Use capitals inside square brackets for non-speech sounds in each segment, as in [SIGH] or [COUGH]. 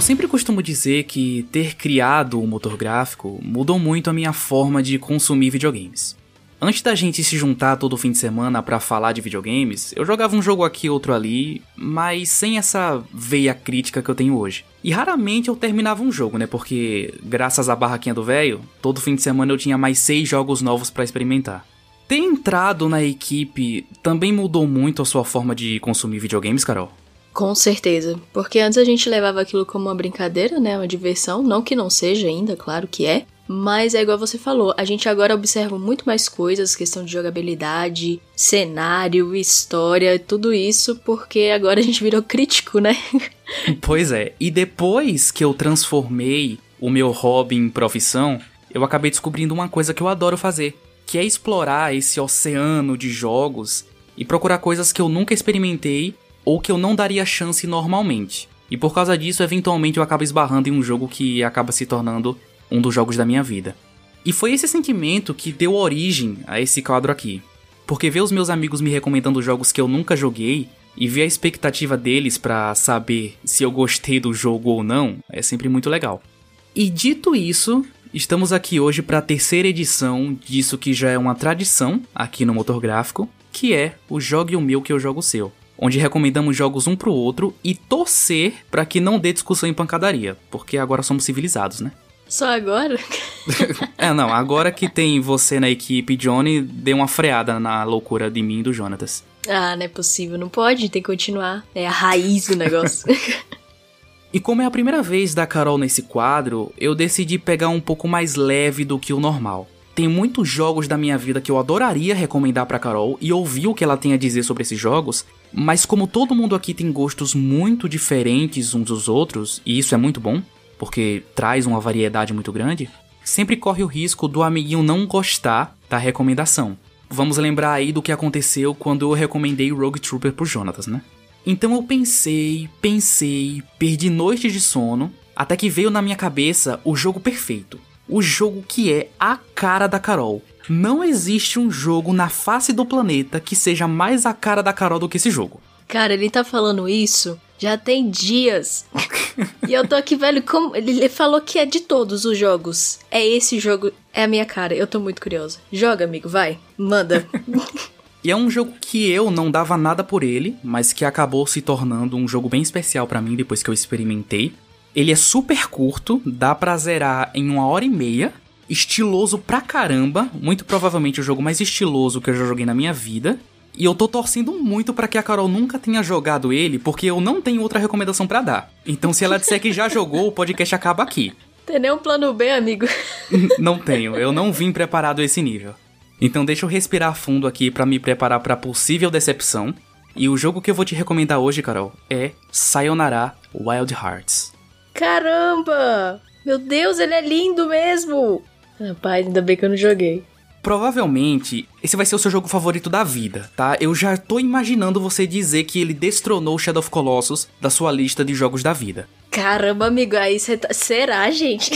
Eu sempre costumo dizer que ter criado o motor gráfico mudou muito a minha forma de consumir videogames. Antes da gente se juntar todo fim de semana para falar de videogames, eu jogava um jogo aqui outro ali, mas sem essa veia crítica que eu tenho hoje. E raramente eu terminava um jogo, né? Porque graças à barraquinha do velho, todo fim de semana eu tinha mais seis jogos novos para experimentar. Ter entrado na equipe também mudou muito a sua forma de consumir videogames, Carol? Com certeza, porque antes a gente levava aquilo como uma brincadeira, né, uma diversão, não que não seja ainda, claro que é, mas é igual você falou, a gente agora observa muito mais coisas, questão de jogabilidade, cenário, história, tudo isso, porque agora a gente virou crítico, né? [LAUGHS] pois é, e depois que eu transformei o meu hobby em profissão, eu acabei descobrindo uma coisa que eu adoro fazer, que é explorar esse oceano de jogos e procurar coisas que eu nunca experimentei ou que eu não daria chance normalmente. E por causa disso, eventualmente eu acabo esbarrando em um jogo que acaba se tornando um dos jogos da minha vida. E foi esse sentimento que deu origem a esse quadro aqui. Porque ver os meus amigos me recomendando jogos que eu nunca joguei e ver a expectativa deles para saber se eu gostei do jogo ou não é sempre muito legal. E dito isso, estamos aqui hoje para a terceira edição disso que já é uma tradição aqui no Motor Gráfico, que é o Jogue o Meu que eu jogo o seu onde recomendamos jogos um pro outro e torcer para que não dê discussão em pancadaria, porque agora somos civilizados, né? Só agora? [LAUGHS] é, não, agora que tem você na equipe, Johnny, dê uma freada na loucura de mim e do Jonatas. Ah, não é possível, não pode, tem que continuar. É a raiz do negócio. [LAUGHS] E como é a primeira vez da Carol nesse quadro, eu decidi pegar um pouco mais leve do que o normal. Tem muitos jogos da minha vida que eu adoraria recomendar para Carol e ouvir o que ela tem a dizer sobre esses jogos, mas como todo mundo aqui tem gostos muito diferentes uns dos outros, e isso é muito bom, porque traz uma variedade muito grande, sempre corre o risco do amiguinho não gostar da recomendação. Vamos lembrar aí do que aconteceu quando eu recomendei Rogue Trooper pro Jonatas, né? Então eu pensei, pensei, perdi noites de sono, até que veio na minha cabeça o jogo perfeito o jogo que é a cara da Carol. Não existe um jogo na face do planeta que seja mais a cara da Carol do que esse jogo. Cara, ele tá falando isso já tem dias. [LAUGHS] e eu tô aqui, velho, como. Ele falou que é de todos os jogos. É esse jogo, é a minha cara. Eu tô muito curiosa. Joga, amigo, vai. Manda. [LAUGHS] E é um jogo que eu não dava nada por ele, mas que acabou se tornando um jogo bem especial para mim depois que eu experimentei. Ele é super curto, dá pra zerar em uma hora e meia. Estiloso pra caramba, muito provavelmente o jogo mais estiloso que eu já joguei na minha vida. E eu tô torcendo muito para que a Carol nunca tenha jogado ele, porque eu não tenho outra recomendação para dar. Então, se ela disser que já jogou, o podcast acaba aqui. Tem nem um plano B, amigo? [LAUGHS] não tenho, eu não vim preparado a esse nível. Então, deixa eu respirar fundo aqui para me preparar para possível decepção. E o jogo que eu vou te recomendar hoje, Carol, é Sayonara Wild Hearts. Caramba! Meu Deus, ele é lindo mesmo! Rapaz, ainda bem que eu não joguei. Provavelmente, esse vai ser o seu jogo favorito da vida, tá? Eu já tô imaginando você dizer que ele destronou Shadow of Colossus da sua lista de jogos da vida. Caramba, amigo, aí você tá... Será, gente?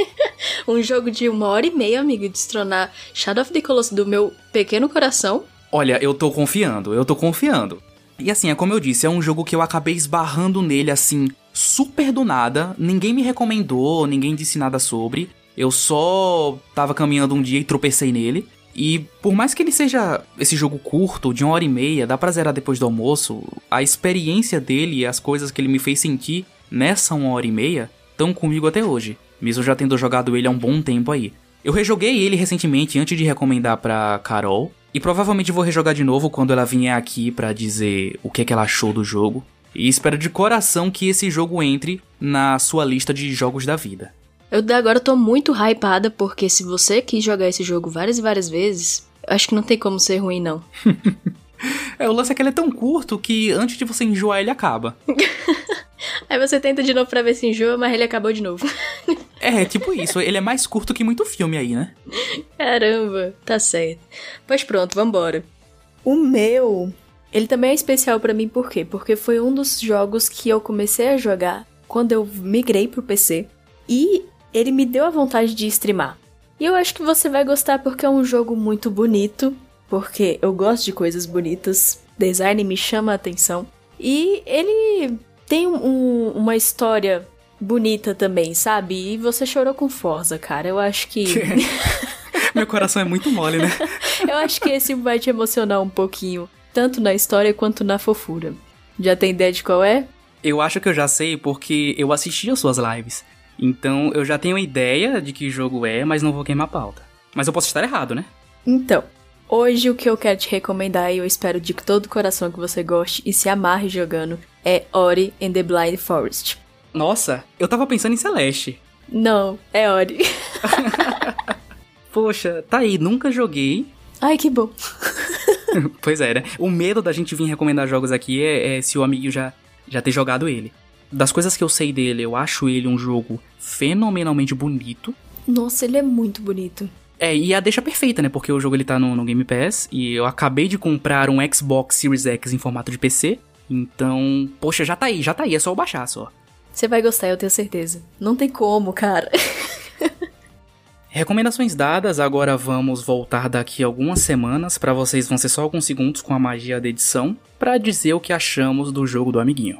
[LAUGHS] um jogo de uma hora e meia, amigo, destronar Shadow of the Colossus do meu pequeno coração? Olha, eu tô confiando, eu tô confiando. E assim, é como eu disse, é um jogo que eu acabei esbarrando nele assim, super do nada, ninguém me recomendou, ninguém disse nada sobre. Eu só tava caminhando um dia e tropecei nele. E por mais que ele seja esse jogo curto, de uma hora e meia, dá pra zerar depois do almoço, a experiência dele e as coisas que ele me fez sentir nessa uma hora e meia estão comigo até hoje, mesmo já tendo jogado ele há um bom tempo aí. Eu rejoguei ele recentemente antes de recomendar pra Carol, e provavelmente vou rejogar de novo quando ela vier aqui para dizer o que, é que ela achou do jogo. E espero de coração que esse jogo entre na sua lista de jogos da vida. Eu agora tô muito hypada porque se você quis jogar esse jogo várias e várias vezes, acho que não tem como ser ruim não. [LAUGHS] é, o lance é que ele é tão curto que antes de você enjoar ele acaba. [LAUGHS] Aí você tenta de novo pra ver se enjoa, mas ele acabou de novo. [LAUGHS] é, tipo isso. Ele é mais curto que muito filme aí, né? Caramba, tá certo. Pois pronto, vambora. O meu ele também é especial para mim por quê? Porque foi um dos jogos que eu comecei a jogar quando eu migrei pro PC e ele me deu a vontade de streamar. E eu acho que você vai gostar porque é um jogo muito bonito, porque eu gosto de coisas bonitas, design me chama a atenção e ele tem um, uma história bonita também, sabe? E você chorou com força, cara. Eu acho que. [LAUGHS] Meu coração é muito mole, né? [LAUGHS] Eu acho que esse vai te emocionar um pouquinho, tanto na história quanto na fofura. Já tem ideia de qual é? Eu acho que eu já sei porque eu assisti as suas lives. Então eu já tenho ideia de que jogo é, mas não vou queimar a pauta. Mas eu posso estar errado, né? Então, hoje o que eu quero te recomendar e eu espero de todo o coração que você goste e se amarre jogando é Ori and the Blind Forest. Nossa, eu tava pensando em Celeste. Não, é Ori. [LAUGHS] Poxa, tá aí, nunca joguei. Ai, que bom. [LAUGHS] pois é, né? O medo da gente vir recomendar jogos aqui é, é se o amigo já, já ter jogado ele. Das coisas que eu sei dele, eu acho ele um jogo fenomenalmente bonito. Nossa, ele é muito bonito. É, e a deixa perfeita, né? Porque o jogo ele tá no, no Game Pass e eu acabei de comprar um Xbox Series X em formato de PC. Então, poxa, já tá aí, já tá aí, é só eu baixar só. Você vai gostar, eu tenho certeza. Não tem como, cara. [LAUGHS] Recomendações dadas, agora vamos voltar daqui algumas semanas, para vocês vão ser só alguns segundos com a magia da edição, para dizer o que achamos do jogo do amiguinho.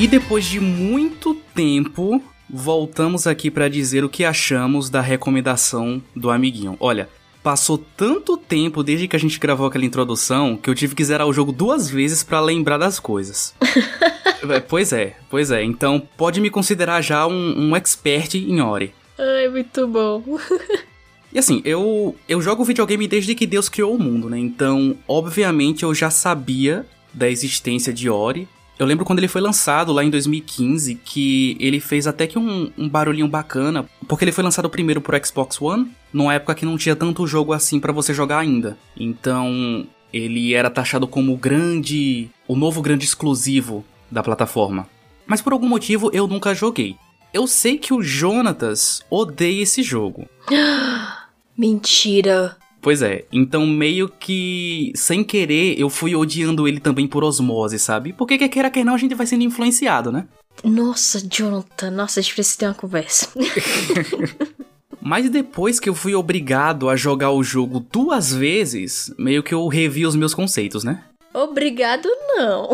E depois de muito tempo, voltamos aqui para dizer o que achamos da recomendação do amiguinho. Olha, passou tanto tempo desde que a gente gravou aquela introdução que eu tive que zerar o jogo duas vezes para lembrar das coisas. [LAUGHS] É, pois é, pois é. Então pode me considerar já um, um expert em Ori. Ai, muito bom. [LAUGHS] E assim, eu, eu jogo videogame desde que Deus criou o mundo, né? Então, obviamente, eu já sabia da existência de Ori. Eu lembro quando ele foi lançado lá em 2015 que ele fez até que um, um barulhinho bacana, porque ele foi lançado primeiro pro Xbox One, numa época que não tinha tanto jogo assim para você jogar ainda. Então, ele era taxado como o grande, o novo grande exclusivo da plataforma. Mas por algum motivo eu nunca joguei. Eu sei que o Jonatas odeia esse jogo. [GASPS] Mentira. Pois é, então meio que sem querer eu fui odiando ele também por osmose, sabe? Porque quer queira quer não a gente vai sendo influenciado, né? Nossa, Jonathan, nossa, a gente precisa ter uma conversa. [LAUGHS] Mas depois que eu fui obrigado a jogar o jogo duas vezes, meio que eu revi os meus conceitos, né? Obrigado, não.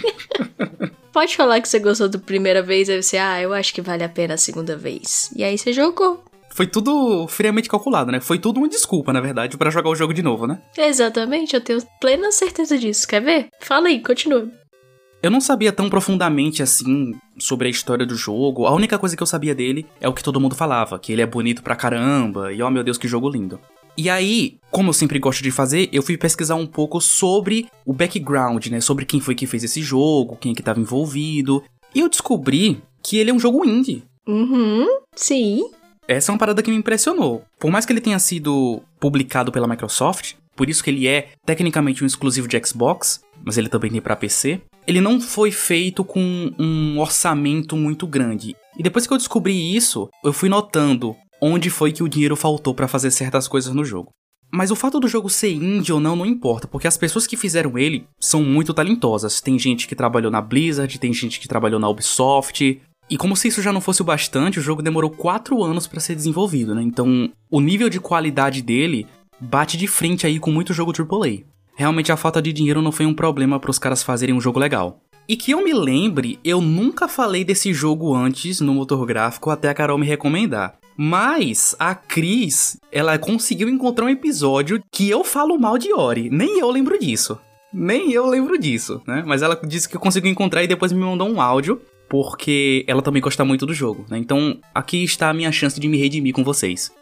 [LAUGHS] Pode falar que você gostou da primeira vez, aí você, ah, eu acho que vale a pena a segunda vez. E aí você jogou. Foi tudo friamente calculado, né? Foi tudo uma desculpa, na verdade, para jogar o jogo de novo, né? Exatamente, eu tenho plena certeza disso. Quer ver? Fala aí, continua. Eu não sabia tão profundamente assim sobre a história do jogo. A única coisa que eu sabia dele é o que todo mundo falava, que ele é bonito pra caramba, e oh meu Deus, que jogo lindo. E aí, como eu sempre gosto de fazer, eu fui pesquisar um pouco sobre o background, né? Sobre quem foi que fez esse jogo, quem é que tava envolvido. E eu descobri que ele é um jogo indie. Uhum, sim. Essa é uma parada que me impressionou. Por mais que ele tenha sido publicado pela Microsoft, por isso que ele é tecnicamente um exclusivo de Xbox, mas ele também tem para PC, ele não foi feito com um orçamento muito grande. E depois que eu descobri isso, eu fui notando onde foi que o dinheiro faltou para fazer certas coisas no jogo. Mas o fato do jogo ser indie ou não não importa, porque as pessoas que fizeram ele são muito talentosas. Tem gente que trabalhou na Blizzard, tem gente que trabalhou na Ubisoft, e como se isso já não fosse o bastante, o jogo demorou 4 anos para ser desenvolvido, né? Então, o nível de qualidade dele bate de frente aí com muito jogo AAA. Realmente a falta de dinheiro não foi um problema para os caras fazerem um jogo legal. E que eu me lembre, eu nunca falei desse jogo antes no motor gráfico até a Carol me recomendar. Mas a Cris, ela conseguiu encontrar um episódio que eu falo mal de Ori. Nem eu lembro disso. Nem eu lembro disso, né? Mas ela disse que eu consegui encontrar e depois me mandou um áudio porque ela também gosta muito do jogo, né? Então aqui está a minha chance de me redimir com vocês.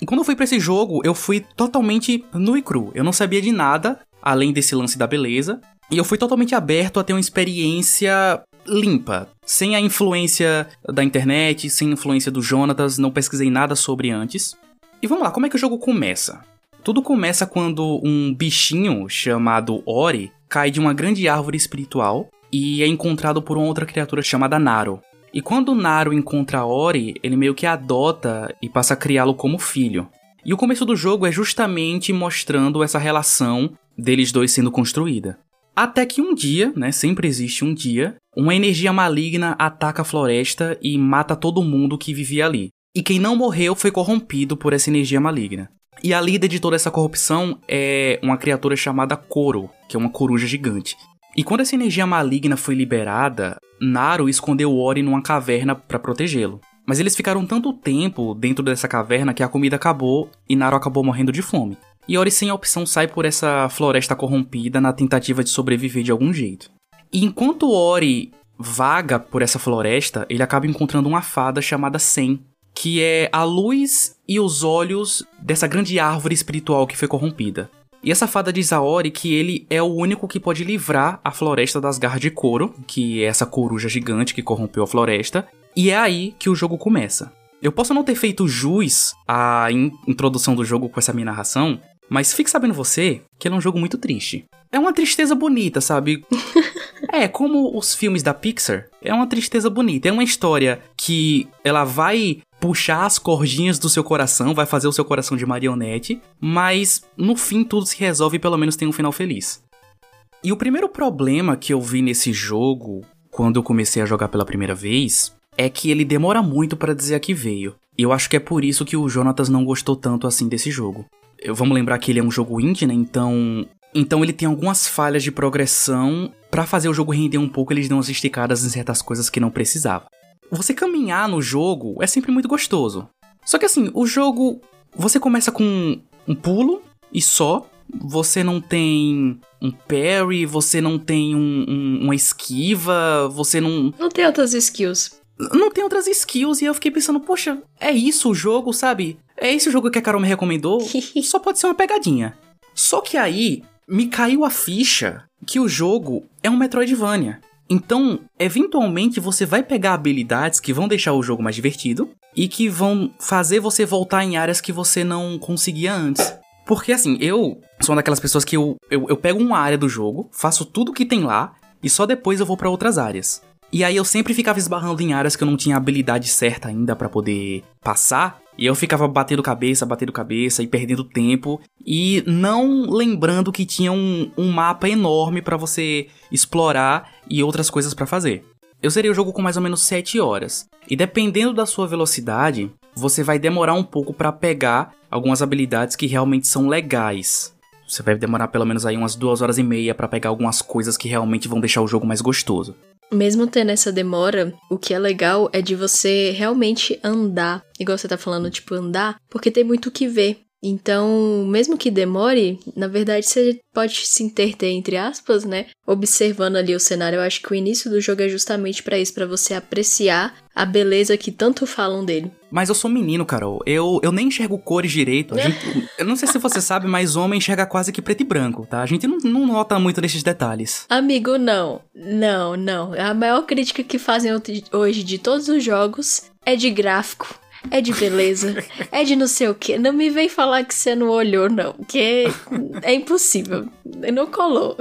E quando eu fui para esse jogo, eu fui totalmente nu e cru. Eu não sabia de nada além desse lance da beleza, e eu fui totalmente aberto a ter uma experiência limpa, sem a influência da internet, sem a influência do Jonatas, não pesquisei nada sobre antes. E vamos lá, como é que o jogo começa? Tudo começa quando um bichinho chamado Ori cai de uma grande árvore espiritual e é encontrado por uma outra criatura chamada Naro. E quando Naro encontra Ori, ele meio que adota e passa a criá-lo como filho. E o começo do jogo é justamente mostrando essa relação deles dois sendo construída. Até que um dia, né, sempre existe um dia, uma energia maligna ataca a floresta e mata todo mundo que vivia ali. E quem não morreu foi corrompido por essa energia maligna. E a líder de toda essa corrupção é uma criatura chamada Koro, que é uma coruja gigante. E quando essa energia maligna foi liberada, Naru escondeu Ori numa caverna para protegê-lo. Mas eles ficaram tanto tempo dentro dessa caverna que a comida acabou e Naru acabou morrendo de fome. E Ori sem opção sai por essa floresta corrompida na tentativa de sobreviver de algum jeito. E enquanto Ori vaga por essa floresta, ele acaba encontrando uma fada chamada Sen, que é a luz e os olhos dessa grande árvore espiritual que foi corrompida. E essa fada diz a Ori que ele é o único que pode livrar a floresta das garras de couro, que é essa coruja gigante que corrompeu a floresta, e é aí que o jogo começa. Eu posso não ter feito jus à in introdução do jogo com essa minha narração, mas fique sabendo você que ele é um jogo muito triste. É uma tristeza bonita, sabe? [LAUGHS] é, como os filmes da Pixar, é uma tristeza bonita. É uma história que ela vai puxar as cordinhas do seu coração, vai fazer o seu coração de marionete, mas no fim tudo se resolve e pelo menos tem um final feliz. E o primeiro problema que eu vi nesse jogo, quando eu comecei a jogar pela primeira vez, é que ele demora muito para dizer a que veio. E eu acho que é por isso que o Jonatas não gostou tanto assim desse jogo. Vamos lembrar que ele é um jogo indie, né? Então, então ele tem algumas falhas de progressão. Para fazer o jogo render um pouco, eles dão umas esticadas em certas coisas que não precisava. Você caminhar no jogo é sempre muito gostoso. Só que assim, o jogo você começa com um pulo e só. Você não tem um parry, você não tem um, um, uma esquiva, você não. Não tem outras skills não tem outras skills e eu fiquei pensando, poxa, é isso o jogo, sabe? É esse o jogo que a Carol me recomendou? [LAUGHS] Só pode ser uma pegadinha. Só que aí me caiu a ficha que o jogo é um Metroidvania. Então, eventualmente você vai pegar habilidades que vão deixar o jogo mais divertido e que vão fazer você voltar em áreas que você não conseguia antes. Porque assim, eu sou uma daquelas pessoas que eu, eu, eu pego uma área do jogo, faço tudo que tem lá e só depois eu vou para outras áreas. E aí eu sempre ficava esbarrando em áreas que eu não tinha habilidade certa ainda para poder passar. E eu ficava batendo cabeça, batendo cabeça e perdendo tempo. E não lembrando que tinha um, um mapa enorme para você explorar e outras coisas para fazer. Eu zerei o jogo com mais ou menos 7 horas. E dependendo da sua velocidade, você vai demorar um pouco para pegar algumas habilidades que realmente são legais. Você vai demorar pelo menos aí umas 2 horas e meia para pegar algumas coisas que realmente vão deixar o jogo mais gostoso mesmo tendo essa demora, o que é legal é de você realmente andar, igual você tá falando, tipo, andar, porque tem muito o que ver. Então, mesmo que demore, na verdade você pode se interter entre aspas, né? Observando ali o cenário. Eu acho que o início do jogo é justamente para isso, para você apreciar a beleza que tanto falam dele. Mas eu sou menino, Carol. Eu, eu nem enxergo cores direito. Gente, eu não sei se você sabe, mas homem enxerga quase que preto e branco, tá? A gente não, não nota muito desses detalhes. Amigo, não. Não, não. A maior crítica que fazem hoje de todos os jogos é de gráfico é de beleza, é de não sei o que. Não me vem falar que você não olhou, não, que é impossível. Não colou.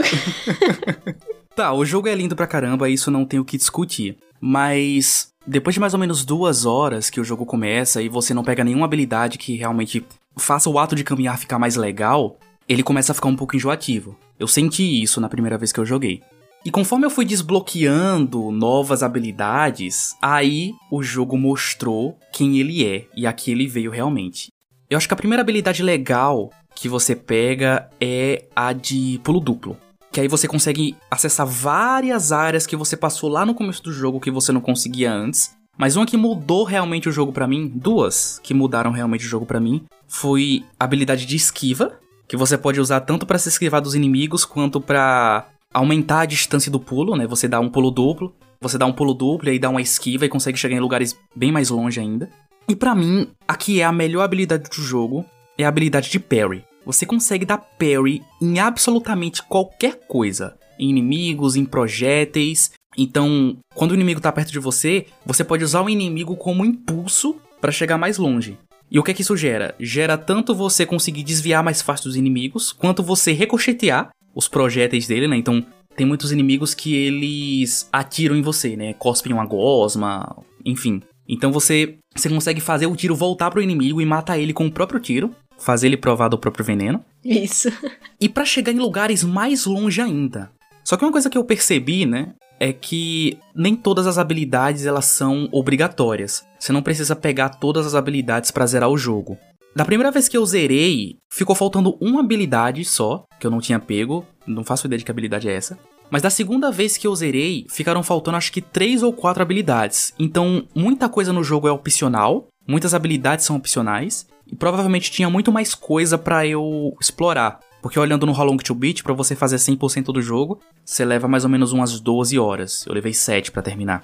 [LAUGHS] tá, o jogo é lindo pra caramba, isso não tem o que discutir. Mas depois de mais ou menos duas horas que o jogo começa e você não pega nenhuma habilidade que realmente faça o ato de caminhar ficar mais legal, ele começa a ficar um pouco enjoativo. Eu senti isso na primeira vez que eu joguei. E conforme eu fui desbloqueando novas habilidades, aí o jogo mostrou quem ele é e a que ele veio realmente. Eu acho que a primeira habilidade legal que você pega é a de pulo duplo. Que aí você consegue acessar várias áreas que você passou lá no começo do jogo que você não conseguia antes. Mas uma que mudou realmente o jogo para mim, duas que mudaram realmente o jogo para mim, foi a habilidade de esquiva, que você pode usar tanto para se esquivar dos inimigos quanto para aumentar a distância do pulo, né? Você dá um pulo duplo, você dá um pulo duplo e aí dá uma esquiva e consegue chegar em lugares bem mais longe ainda. E para mim, aqui é a melhor habilidade do jogo, é a habilidade de parry. Você consegue dar parry em absolutamente qualquer coisa, em inimigos, em projéteis. Então, quando o inimigo tá perto de você, você pode usar o inimigo como impulso para chegar mais longe. E o que é que isso gera? Gera tanto você conseguir desviar mais fácil dos inimigos, quanto você ricochetear os projéteis dele, né? Então, tem muitos inimigos que eles atiram em você, né? Cospem uma gosma, enfim. Então você, você consegue fazer o tiro voltar pro inimigo e matar ele com o próprio tiro, fazer ele provar do próprio veneno. Isso. [LAUGHS] E para chegar em lugares mais longe ainda. Só que uma coisa que eu percebi, né, é que nem todas as habilidades elas são obrigatórias. Você não precisa pegar todas as habilidades para zerar o jogo. Da primeira vez que eu zerei, ficou faltando uma habilidade só, que eu não tinha pego, não faço ideia de que habilidade é essa. Mas da segunda vez que eu zerei, ficaram faltando acho que três ou quatro habilidades. Então, muita coisa no jogo é opcional, muitas habilidades são opcionais, e provavelmente tinha muito mais coisa para eu explorar. Porque olhando no How Long to Beat, pra você fazer 100% do jogo, você leva mais ou menos umas 12 horas. Eu levei 7 para terminar.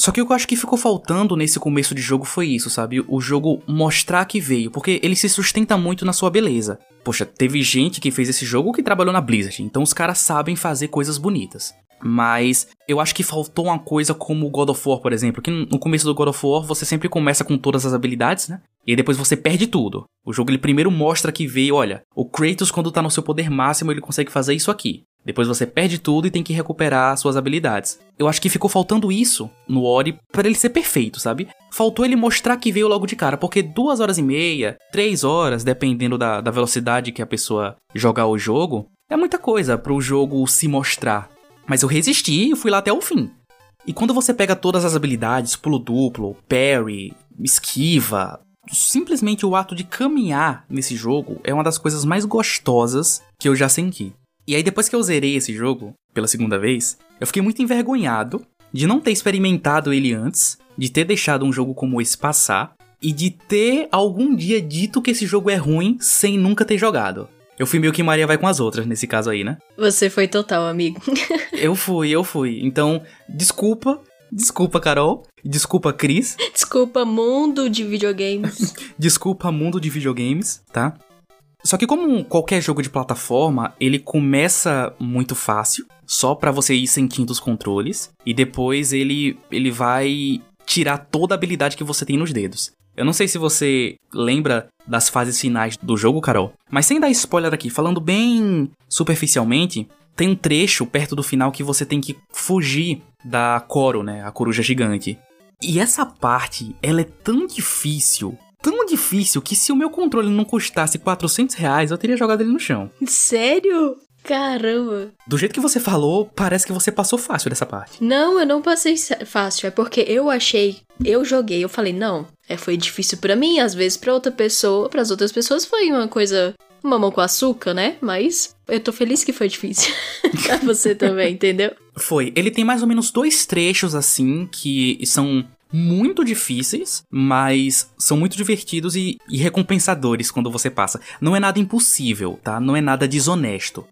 Só que o que eu acho que ficou faltando nesse começo de jogo foi isso, sabe? O jogo mostrar que veio, porque ele se sustenta muito na sua beleza. Poxa, teve gente que fez esse jogo que trabalhou na Blizzard, então os caras sabem fazer coisas bonitas. Mas eu acho que faltou uma coisa como o God of War, por exemplo, que no começo do God of War você sempre começa com todas as habilidades, né? E depois você perde tudo. O jogo ele primeiro mostra que veio, olha, o Kratos quando tá no seu poder máximo ele consegue fazer isso aqui. Depois você perde tudo e tem que recuperar suas habilidades. Eu acho que ficou faltando isso no Ori para ele ser perfeito, sabe? Faltou ele mostrar que veio logo de cara, porque duas horas e meia, três horas, dependendo da, da velocidade que a pessoa jogar o jogo, é muita coisa para o jogo se mostrar. Mas eu resisti e fui lá até o fim. E quando você pega todas as habilidades, pulo duplo, parry, esquiva, simplesmente o ato de caminhar nesse jogo é uma das coisas mais gostosas que eu já senti. E aí depois que eu zerei esse jogo pela segunda vez, eu fiquei muito envergonhado de não ter experimentado ele antes, de ter deixado um jogo como esse passar e de ter algum dia dito que esse jogo é ruim sem nunca ter jogado. Eu fui meio que Maria vai com as outras nesse caso aí, né? Você foi total, amigo. [LAUGHS] eu fui, eu fui. Então, desculpa. Desculpa, Carol. Desculpa, Cris. Desculpa, mundo de videogames. [LAUGHS] desculpa, mundo de videogames, tá? Só que como qualquer jogo de plataforma, ele começa muito fácil, só para você ir sentindo os controles, e depois ele ele vai tirar toda a habilidade que você tem nos dedos. Eu não sei se você lembra das fases finais do jogo, Carol, mas sem dar spoiler aqui, falando bem superficialmente, tem um trecho perto do final que você tem que fugir da Coro, né, a coruja gigante. E essa parte, ela é tão difícil, tão difícil que se o meu controle não custasse 400 reais, eu teria jogado ele no chão. Sério? Caramba. Do jeito que você falou, parece que você passou fácil dessa parte. Não, eu não passei fácil. É porque eu achei. Eu joguei, eu falei, não. É, foi difícil para mim, às vezes para outra pessoa, para as outras pessoas foi uma coisa. Mamão com açúcar, né? Mas eu tô feliz que foi difícil. [LAUGHS] pra você também, entendeu? Foi. Ele tem mais ou menos dois trechos assim que são muito difíceis, mas são muito divertidos e, e, recompensadores quando você passa. Não é nada impossível, tá? Não é nada desonesto.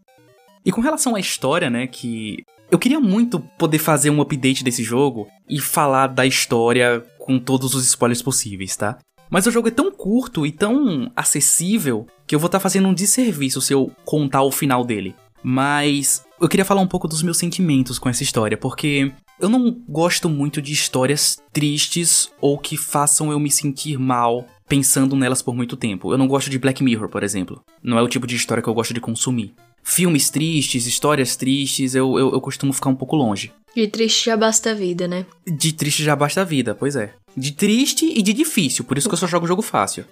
E com relação à história, né, que eu queria muito poder fazer um update desse jogo e falar da história com todos os spoilers possíveis, tá? Mas o jogo é tão curto e tão acessível que eu vou estar tá fazendo um desserviço se eu contar o final dele. Mas eu queria falar um pouco dos meus sentimentos com essa história, porque eu não gosto muito de histórias tristes ou que façam eu me sentir mal pensando nelas por muito tempo. Eu não gosto de Black Mirror, por exemplo. Não é o tipo de história que eu gosto de consumir filmes tristes, histórias tristes, eu, eu, eu costumo ficar um pouco longe. De triste já basta a vida, né? De triste já basta a vida, pois é. De triste e de difícil, por isso que eu só jogo jogo fácil.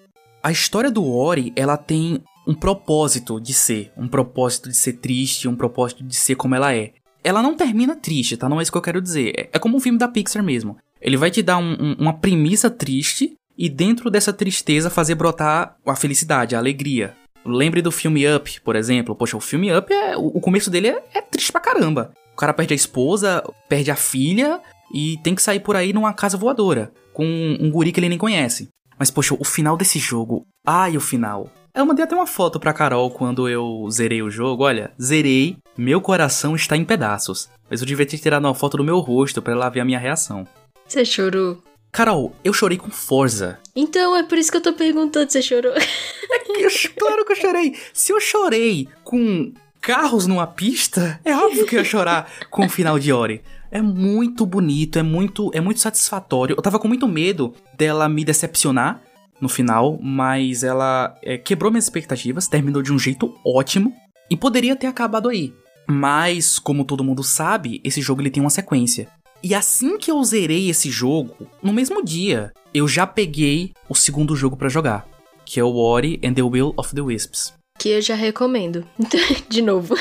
A história do Ori, ela tem um propósito de ser, um propósito de ser triste, um propósito de ser como ela é. Ela não termina triste, tá? Não é isso que eu quero dizer. É, é como um filme da Pixar mesmo. Ele vai te dar um, um, uma premissa triste e dentro dessa tristeza fazer brotar a felicidade, a alegria. Lembre do filme Up, por exemplo. Poxa, o filme Up, é, o começo dele é, é triste pra caramba. O cara perde a esposa, perde a filha e tem que sair por aí numa casa voadora com um, guri que ele nem conhece. Mas, poxa, o final desse jogo. Ai, o final. Eu mandei até uma foto pra Carol quando eu zerei o jogo. Olha, zerei, meu coração está em pedaços. Mas eu devia ter tirado uma foto do meu rosto para ela ver a minha reação. Você chorou? Carol, eu chorei com Forza. Então é por isso que eu tô perguntando se você chorou. [LAUGHS] claro que eu chorei. Se eu chorei com carros numa pista, é óbvio que eu ia chorar com o final de Ori. É muito bonito, é muito, é muito satisfatório. Eu tava com muito medo dela me decepcionar no final, mas ela é, quebrou minhas expectativas, terminou de um jeito ótimo e poderia ter acabado aí. Mas, como todo mundo sabe, esse jogo ele tem uma sequência. E assim que eu zerei esse jogo, no mesmo dia, eu já peguei o segundo jogo para jogar, que é o Ori and the Will of the Wisps. Que eu já recomendo. [LAUGHS] De novo.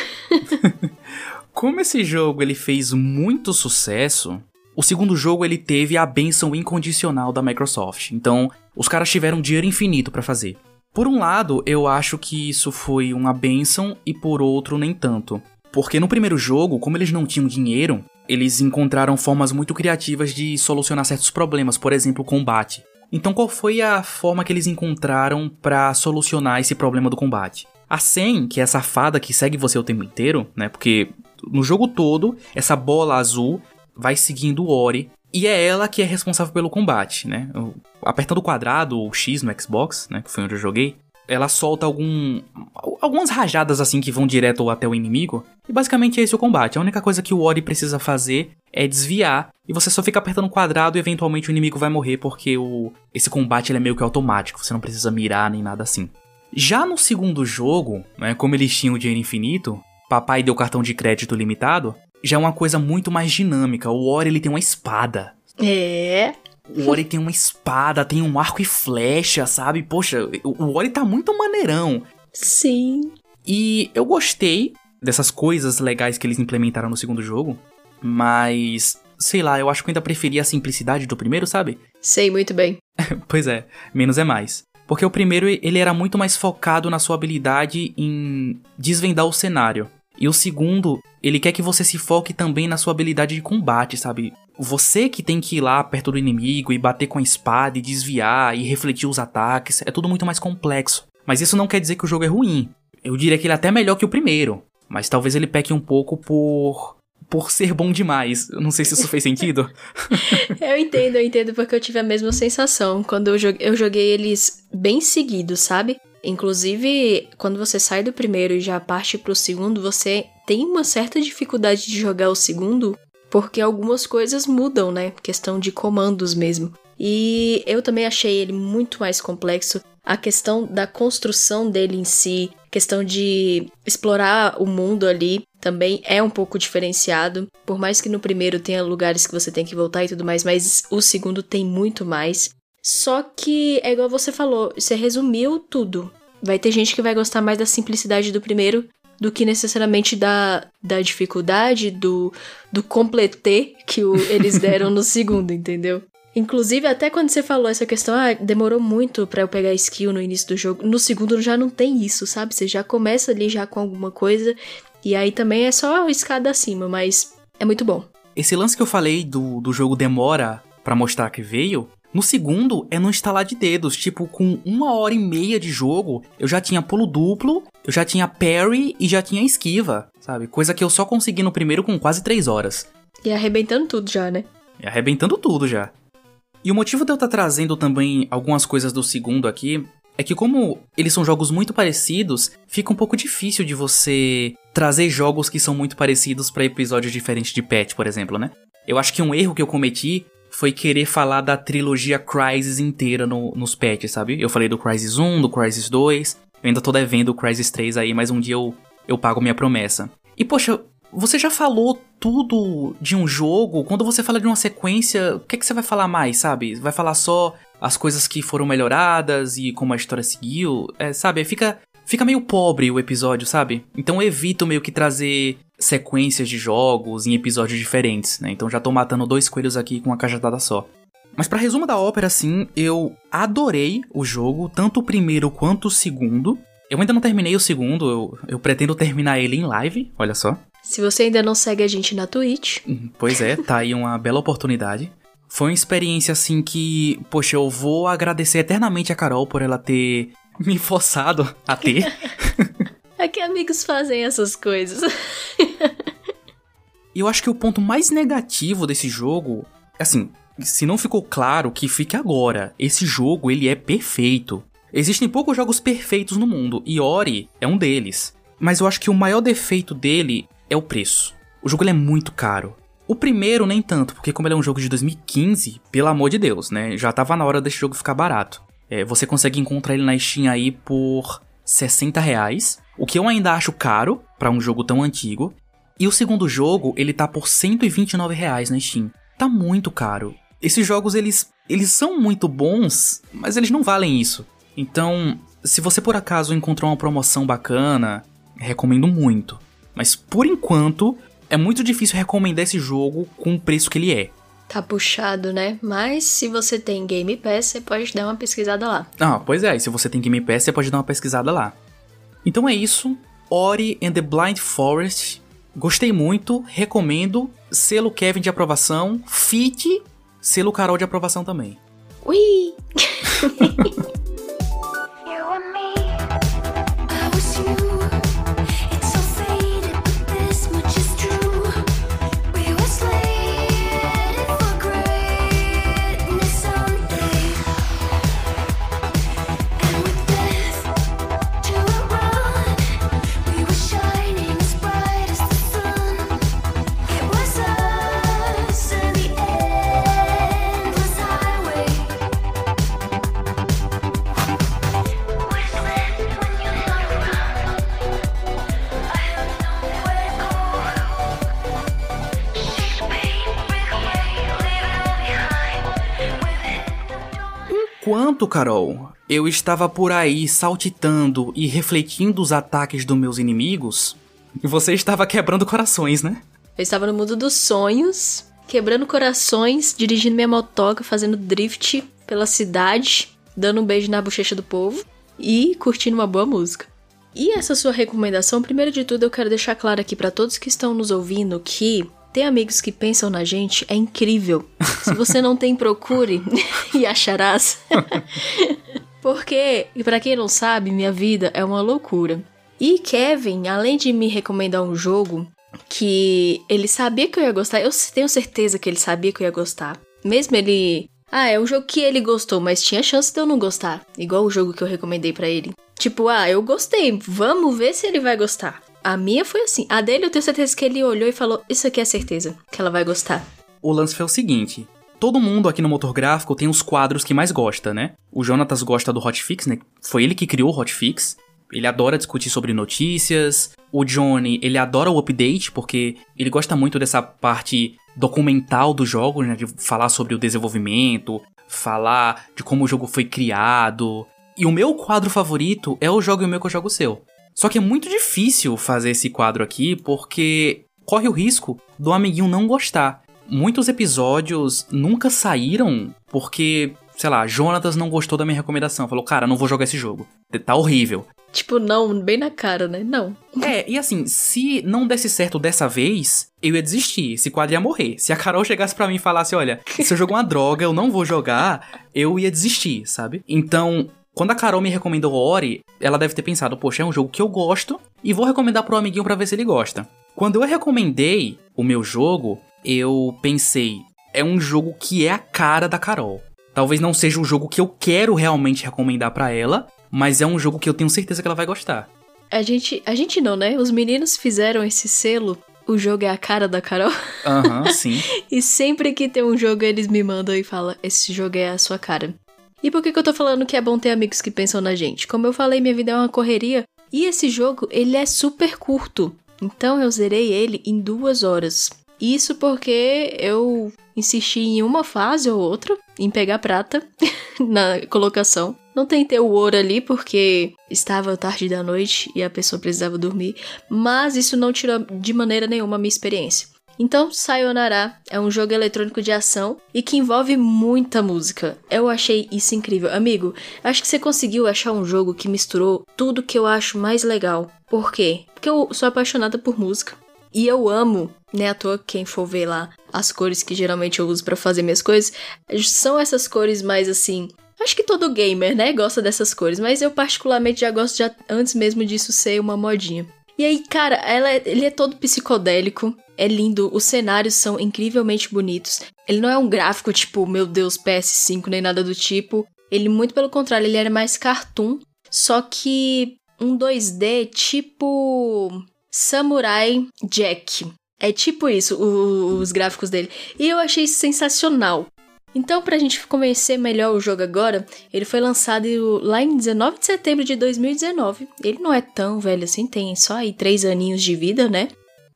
[LAUGHS] Como esse jogo ele fez muito sucesso, o segundo jogo ele teve a benção incondicional da Microsoft. Então, os caras tiveram dinheiro infinito para fazer. Por um lado, eu acho que isso foi uma benção e por outro nem tanto. Porque no primeiro jogo, como eles não tinham dinheiro, eles encontraram formas muito criativas de solucionar certos problemas, por exemplo, o combate. Então, qual foi a forma que eles encontraram para solucionar esse problema do combate? A Sen, que é essa fada que segue você o tempo inteiro, né? Porque no jogo todo, essa bola azul vai seguindo o Ori e é ela que é responsável pelo combate, né? Apertando o quadrado ou X no Xbox, né? Que foi onde eu joguei ela solta algum algumas rajadas assim que vão direto até o inimigo. E basicamente é esse o combate. A única coisa que o Ori precisa fazer é desviar e você só fica apertando o quadrado e eventualmente o inimigo vai morrer porque o esse combate é meio que automático, você não precisa mirar nem nada assim. Já no segundo jogo, né, como eles tinham o dinheiro infinito, papai deu cartão de crédito limitado, já é uma coisa muito mais dinâmica. O Ori ele tem uma espada. É. O Ori tem uma espada, tem um arco e flecha, sabe? Poxa, o Ori tá muito maneirão. Sim. E eu gostei dessas coisas legais que eles implementaram no segundo jogo, mas sei lá, eu acho que eu ainda preferia a simplicidade do primeiro, sabe? [LAUGHS] Sei muito bem. pois é, menos é mais. Porque o primeiro ele era muito mais focado na sua habilidade em desvendar o cenário. E o segundo, ele quer que você se foque também na sua habilidade de combate, sabe? Você que tem que ir lá perto do inimigo e bater com a espada e desviar e refletir os ataques, é tudo muito mais complexo. Mas isso não quer dizer que o jogo é ruim. Eu diria que ele é até melhor que o primeiro, mas talvez ele peque um pouco por por ser bom demais. Não sei se isso fez sentido. [LAUGHS] eu entendo, eu entendo porque eu tive a mesma sensação quando eu joguei, eu joguei eles bem seguidos, sabe? Inclusive, quando você sai do primeiro e já parte pro segundo, você tem uma certa dificuldade de jogar o segundo porque algumas coisas mudam, né? Questão de comandos mesmo. E eu também achei ele muito mais complexo. A questão da construção dele em si, questão de explorar o mundo ali, também é um pouco diferenciado. Por mais que no primeiro tenha lugares que você tem que voltar e tudo mais, mas o segundo tem muito mais. Só que é igual você falou, você resumiu tudo. Vai ter gente que vai gostar mais da simplicidade do primeiro do que necessariamente da, da dificuldade, do, do completer que o, eles deram no [LAUGHS] segundo, entendeu? Inclusive, até quando você falou essa questão, ah, demorou muito para eu pegar skill no início do jogo. No segundo já não tem isso, sabe? Você já começa ali já com alguma coisa. E aí também é só escada acima, mas é muito bom. Esse lance que eu falei do, do jogo demora para mostrar que veio, no segundo, é no instalar de dedos. Tipo, com uma hora e meia de jogo, eu já tinha pulo duplo, eu já tinha parry e já tinha esquiva, sabe? Coisa que eu só consegui no primeiro com quase três horas. E arrebentando tudo já, né? E arrebentando tudo já. E o motivo de eu estar tá trazendo também algumas coisas do segundo aqui é que como eles são jogos muito parecidos, fica um pouco difícil de você trazer jogos que são muito parecidos para episódios diferentes de Patch, por exemplo, né? Eu acho que um erro que eu cometi foi querer falar da trilogia Crysis inteira no, nos patches, sabe? Eu falei do Crysis 1, do Crysis 2, eu ainda tô devendo o Crysis 3 aí, mas um dia eu, eu pago minha promessa. E poxa, você já falou tudo de um jogo? Quando você fala de uma sequência, o que, é que você vai falar mais, sabe? Vai falar só as coisas que foram melhoradas e como a história seguiu? É, sabe? Fica, fica meio pobre o episódio, sabe? Então eu evito meio que trazer sequências de jogos em episódios diferentes, né? Então já tô matando dois coelhos aqui com uma cajadada só. Mas para resumo da ópera, assim, eu adorei o jogo, tanto o primeiro quanto o segundo. Eu ainda não terminei o segundo, eu, eu pretendo terminar ele em live, olha só. Se você ainda não segue a gente na Twitch. Hum, pois é, tá aí uma bela oportunidade. Foi uma experiência assim que, poxa, eu vou agradecer eternamente a Carol por ela ter me forçado a ter. [LAUGHS] É que amigos fazem essas coisas. E eu acho que o ponto mais negativo desse jogo, assim, se não ficou claro, que fique agora. Esse jogo, ele é perfeito. Existem poucos jogos perfeitos no mundo, e Ori é um deles. Mas eu acho que o maior defeito dele é o preço. O jogo é muito caro. O primeiro nem tanto, porque como ele é um jogo de 2015, pelo amor de Deus, né? Já tava na hora desse jogo ficar barato. É, você consegue encontrar ele na Steam aí por 60 reais. O que eu ainda acho caro para um jogo tão antigo. E o segundo jogo, ele tá por 129 reais na Steam. Tá muito caro. Esses jogos, eles, eles são muito bons, mas eles não valem isso. Então, se você por acaso encontrou uma promoção bacana, recomendo muito. Mas por enquanto, é muito difícil recomendar esse jogo com o preço que ele é. Tá puxado, né? Mas se você tem Game Pass, você pode dar uma pesquisada lá. Ah, pois é, e se você tem Game Pass, você pode dar uma pesquisada lá. Então é isso. Ori and the Blind Forest. Gostei muito, recomendo. Selo Kevin de aprovação. Fit, selo Carol de aprovação também. Ui! [LAUGHS] Enquanto, Carol, eu estava por aí saltitando e refletindo os ataques dos meus inimigos, você estava quebrando corações, né? Eu estava no mundo dos sonhos, quebrando corações, dirigindo minha motoca, fazendo drift pela cidade, dando um beijo na bochecha do povo e curtindo uma boa música. E essa sua recomendação, primeiro de tudo, eu quero deixar claro aqui para todos que estão nos ouvindo que ter amigos que pensam na gente é incrível. Se você não tem, procure [LAUGHS] e acharás. [LAUGHS] Porque, para quem não sabe, minha vida é uma loucura. E Kevin, além de me recomendar um jogo que ele sabia que eu ia gostar, eu tenho certeza que ele sabia que eu ia gostar. Mesmo ele. Ah, é um jogo que ele gostou, mas tinha chance de eu não gostar. Igual o jogo que eu recomendei para ele. Tipo, ah, eu gostei, vamos ver se ele vai gostar. A minha foi assim. A dele eu tenho certeza que ele olhou e falou: Isso aqui é certeza, que ela vai gostar. O lance foi o seguinte: todo mundo aqui no motor gráfico tem os quadros que mais gosta, né? O Jonatas gosta do Hotfix, né? Foi ele que criou o Hotfix. Ele adora discutir sobre notícias. O Johnny, ele adora o update, porque ele gosta muito dessa parte documental do jogo, né? De falar sobre o desenvolvimento, falar de como o jogo foi criado. E o meu quadro favorito é o jogo e o meu que eu jogo o seu. Só que é muito difícil fazer esse quadro aqui porque corre o risco do amiguinho não gostar. Muitos episódios nunca saíram porque, sei lá, Jonatas não gostou da minha recomendação. Falou, cara, não vou jogar esse jogo. Tá horrível. Tipo, não, bem na cara, né? Não. É, e assim, se não desse certo dessa vez, eu ia desistir. Esse quadro ia morrer. Se a Carol chegasse para mim e falasse, olha, se eu jogar uma droga, eu não vou jogar, eu ia desistir, sabe? Então, quando a Carol me recomendou Ori, ela deve ter pensado, poxa, é um jogo que eu gosto e vou recomendar pro amiguinho para ver se ele gosta. Quando eu recomendei o meu jogo, eu pensei, é um jogo que é a cara da Carol. Talvez não seja o jogo que eu quero realmente recomendar para ela, mas é um jogo que eu tenho certeza que ela vai gostar. A gente, a gente não, né? Os meninos fizeram esse selo o jogo é a cara da Carol. Aham, uhum, sim. [LAUGHS] e sempre que tem um jogo, eles me mandam e falam: esse jogo é a sua cara. E por que, que eu tô falando que é bom ter amigos que pensam na gente? Como eu falei, minha vida é uma correria. E esse jogo, ele é super curto. Então eu zerei ele em duas horas. Isso porque eu insisti em uma fase ou outra, em pegar prata [LAUGHS] na colocação. Não tentei o ouro ali porque estava tarde da noite e a pessoa precisava dormir, mas isso não tirou de maneira nenhuma a minha experiência. Então, Sayonara é um jogo eletrônico de ação e que envolve muita música. Eu achei isso incrível. Amigo, acho que você conseguiu achar um jogo que misturou tudo que eu acho mais legal. Por quê? Porque eu sou apaixonada por música. E eu amo, né, à toa quem for ver lá as cores que geralmente eu uso para fazer minhas coisas, são essas cores mais assim, Acho que todo gamer, né, gosta dessas cores, mas eu particularmente já gosto de, antes mesmo disso ser uma modinha. E aí, cara, ela, é, ele é todo psicodélico, é lindo, os cenários são incrivelmente bonitos. Ele não é um gráfico tipo, meu Deus, PS5 nem nada do tipo. Ele, muito pelo contrário, ele era mais cartoon, só que um 2D tipo Samurai Jack. É tipo isso, o, os gráficos dele. E eu achei sensacional. Então, pra gente conhecer melhor o jogo agora, ele foi lançado lá em 19 de setembro de 2019. Ele não é tão velho assim, tem só aí três aninhos de vida, né?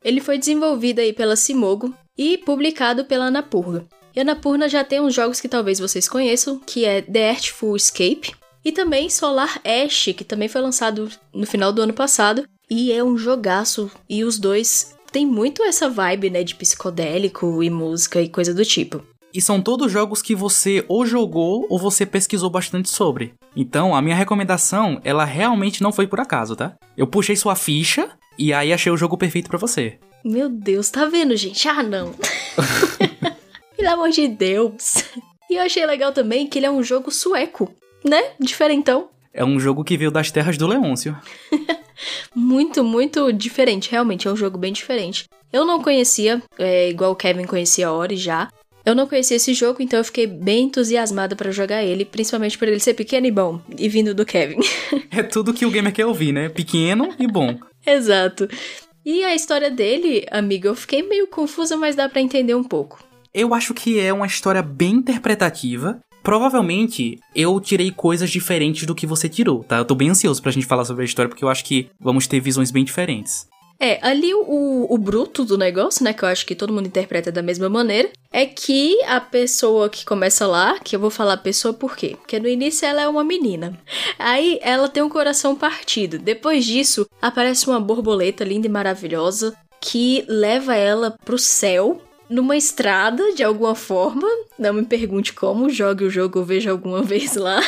Ele foi desenvolvido aí pela Simogo e publicado pela Anapurna. E a Anapurna já tem uns jogos que talvez vocês conheçam, que é The Artful Escape e também Solar Ash, que também foi lançado no final do ano passado e é um jogaço e os dois têm muito essa vibe, né, de psicodélico e música e coisa do tipo. E são todos jogos que você ou jogou ou você pesquisou bastante sobre. Então, a minha recomendação, ela realmente não foi por acaso, tá? Eu puxei sua ficha e aí achei o jogo perfeito para você. Meu Deus, tá vendo, gente? Ah, não. [LAUGHS] Pelo amor de Deus. E eu achei legal também que ele é um jogo sueco, né? Diferentão. É um jogo que veio das terras do Leôncio. [LAUGHS] muito, muito diferente, realmente. É um jogo bem diferente. Eu não conhecia, é, igual o Kevin conhecia a Ori já. Eu não conhecia esse jogo, então eu fiquei bem entusiasmada para jogar ele, principalmente por ele ser pequeno e bom, e vindo do Kevin. [LAUGHS] é tudo que o gamer quer ouvir, né? Pequeno e bom. Exato. E a história dele, amigo, eu fiquei meio confusa, mas dá para entender um pouco. Eu acho que é uma história bem interpretativa. Provavelmente eu tirei coisas diferentes do que você tirou, tá? Eu tô bem ansioso pra gente falar sobre a história porque eu acho que vamos ter visões bem diferentes. É, ali o, o bruto do negócio, né, que eu acho que todo mundo interpreta da mesma maneira, é que a pessoa que começa lá, que eu vou falar pessoa por quê? Porque no início ela é uma menina. Aí ela tem um coração partido. Depois disso, aparece uma borboleta linda e maravilhosa que leva ela pro céu numa estrada de alguma forma. Não me pergunte como, jogue o jogo ou veja alguma [LAUGHS] vez lá.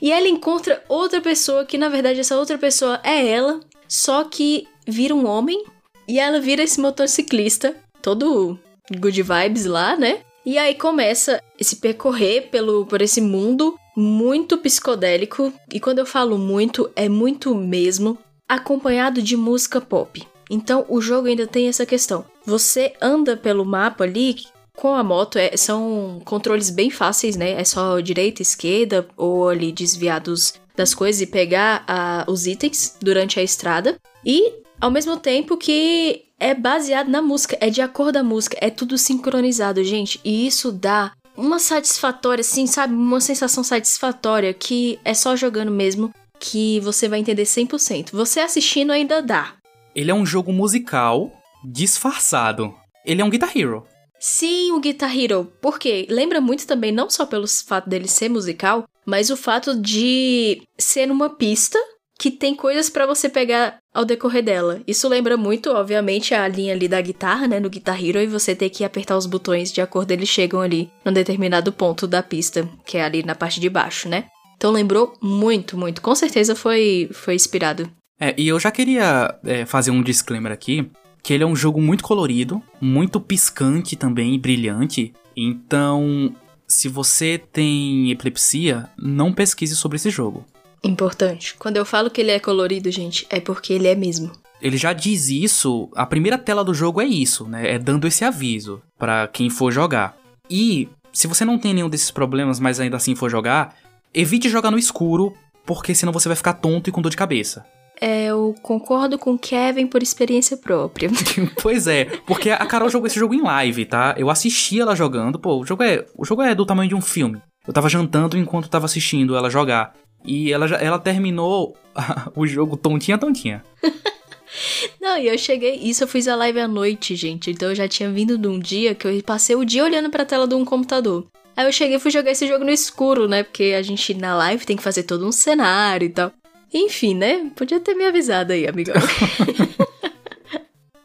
e ela encontra outra pessoa que na verdade essa outra pessoa é ela, só que vira um homem e ela vira esse motociclista, todo good vibes lá, né? E aí começa esse percorrer pelo por esse mundo muito psicodélico, e quando eu falo muito, é muito mesmo, acompanhado de música pop. Então o jogo ainda tem essa questão. Você anda pelo mapa ali com a moto, é, são controles bem fáceis, né? É só direita, esquerda ou ali desviados das coisas e pegar uh, os itens durante a estrada. E ao mesmo tempo que é baseado na música, é de acordo da música, é tudo sincronizado, gente. E isso dá uma satisfatória, assim, sabe? Uma sensação satisfatória que é só jogando mesmo que você vai entender 100%. Você assistindo ainda dá. Ele é um jogo musical disfarçado. Ele é um Guitar Hero. Sim, o Guitar Hero. Por quê? Lembra muito também, não só pelo fato dele ser musical, mas o fato de ser uma pista que tem coisas para você pegar ao decorrer dela. Isso lembra muito, obviamente, a linha ali da guitarra, né, no Guitar Hero, e você ter que apertar os botões de acordo eles chegam ali num determinado ponto da pista, que é ali na parte de baixo, né? Então lembrou muito, muito. Com certeza foi, foi inspirado. É, e eu já queria é, fazer um disclaimer aqui, que ele é um jogo muito colorido, muito piscante também, brilhante. Então, se você tem epilepsia, não pesquise sobre esse jogo. Importante. Quando eu falo que ele é colorido, gente, é porque ele é mesmo. Ele já diz isso, a primeira tela do jogo é isso, né? É dando esse aviso para quem for jogar. E se você não tem nenhum desses problemas, mas ainda assim for jogar, evite jogar no escuro, porque senão você vai ficar tonto e com dor de cabeça. É, eu concordo com Kevin por experiência própria. [LAUGHS] pois é, porque a Carol jogou esse jogo em live, tá? Eu assisti ela jogando, pô, o jogo é, o jogo é do tamanho de um filme. Eu tava jantando enquanto tava assistindo ela jogar. E ela, já, ela terminou [LAUGHS] o jogo tontinha, tontinha. [LAUGHS] Não, e eu cheguei. Isso eu fiz a live à noite, gente. Então eu já tinha vindo de um dia que eu passei o dia olhando pra tela de um computador. Aí eu cheguei e fui jogar esse jogo no escuro, né? Porque a gente na live tem que fazer todo um cenário e tal. Enfim, né? Podia ter me avisado aí, amigão. [LAUGHS]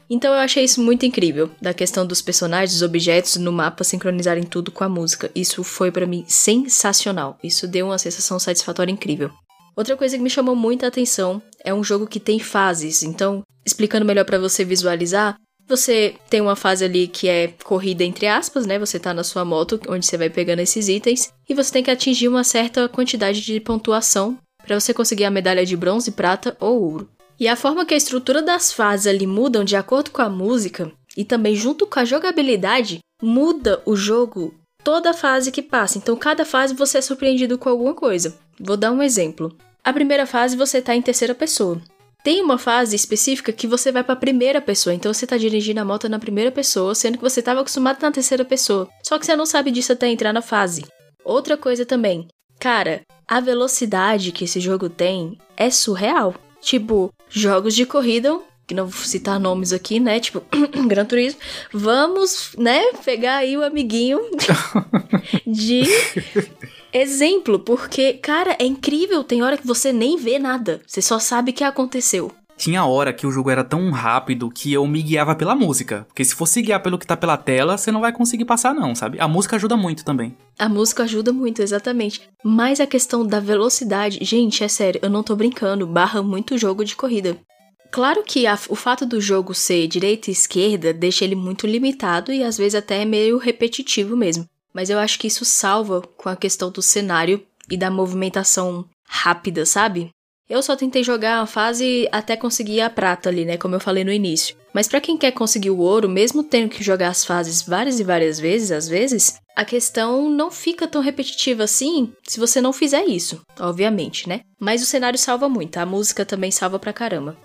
Então eu achei isso muito incrível, da questão dos personagens, dos objetos no mapa sincronizarem tudo com a música. Isso foi para mim sensacional. Isso deu uma sensação satisfatória incrível. Outra coisa que me chamou muita atenção é um jogo que tem fases. Então, explicando melhor para você visualizar, você tem uma fase ali que é corrida entre aspas, né? Você tá na sua moto, onde você vai pegando esses itens, e você tem que atingir uma certa quantidade de pontuação para você conseguir a medalha de bronze, prata ou ouro. E a forma que a estrutura das fases ali mudam de acordo com a música e também junto com a jogabilidade, muda o jogo toda fase que passa. Então, cada fase você é surpreendido com alguma coisa. Vou dar um exemplo. A primeira fase você está em terceira pessoa. Tem uma fase específica que você vai para a primeira pessoa, então você está dirigindo a moto na primeira pessoa, sendo que você estava acostumado na terceira pessoa. Só que você não sabe disso até entrar na fase. Outra coisa também, cara, a velocidade que esse jogo tem é surreal. Tipo, jogos de corrida que não vou citar nomes aqui, né? Tipo, [CLEARS THROAT] Gran Turismo. Vamos, né, pegar aí o amiguinho [LAUGHS] de exemplo, porque, cara, é incrível. Tem hora que você nem vê nada. Você só sabe que aconteceu. Tinha hora que o jogo era tão rápido que eu me guiava pela música. Porque se fosse guiar pelo que tá pela tela, você não vai conseguir passar, não, sabe? A música ajuda muito também. A música ajuda muito, exatamente. Mas a questão da velocidade, gente, é sério, eu não tô brincando, barra muito jogo de corrida. Claro que a, o fato do jogo ser direita e esquerda deixa ele muito limitado e às vezes até meio repetitivo mesmo. Mas eu acho que isso salva com a questão do cenário e da movimentação rápida, sabe? Eu só tentei jogar a fase até conseguir a prata ali, né, como eu falei no início. Mas para quem quer conseguir o ouro, mesmo tendo que jogar as fases várias e várias vezes, às vezes, a questão não fica tão repetitiva assim se você não fizer isso, obviamente, né? Mas o cenário salva muito, a música também salva pra caramba.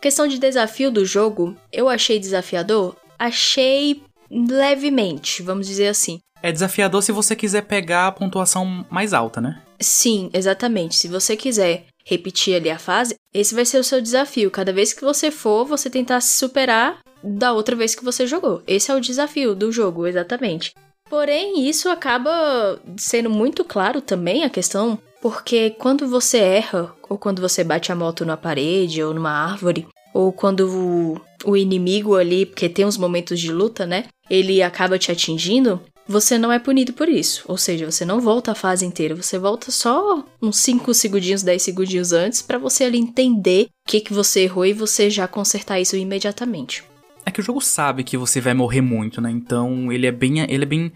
Questão de desafio do jogo, eu achei desafiador? Achei levemente, vamos dizer assim. É desafiador se você quiser pegar a pontuação mais alta, né? Sim, exatamente. Se você quiser repetir ali a fase, esse vai ser o seu desafio. Cada vez que você for, você tentar se superar da outra vez que você jogou. Esse é o desafio do jogo, exatamente. Porém, isso acaba sendo muito claro também a questão, porque quando você erra, ou quando você bate a moto na parede ou numa árvore, ou quando o, o inimigo ali, porque tem uns momentos de luta, né? Ele acaba te atingindo, você não é punido por isso. Ou seja, você não volta a fase inteira, você volta só uns 5 segundinhos, 10 segundinhos antes para você ali entender o que, que você errou e você já consertar isso imediatamente. É que o jogo sabe que você vai morrer muito, né? Então ele é bem. Ele é bem.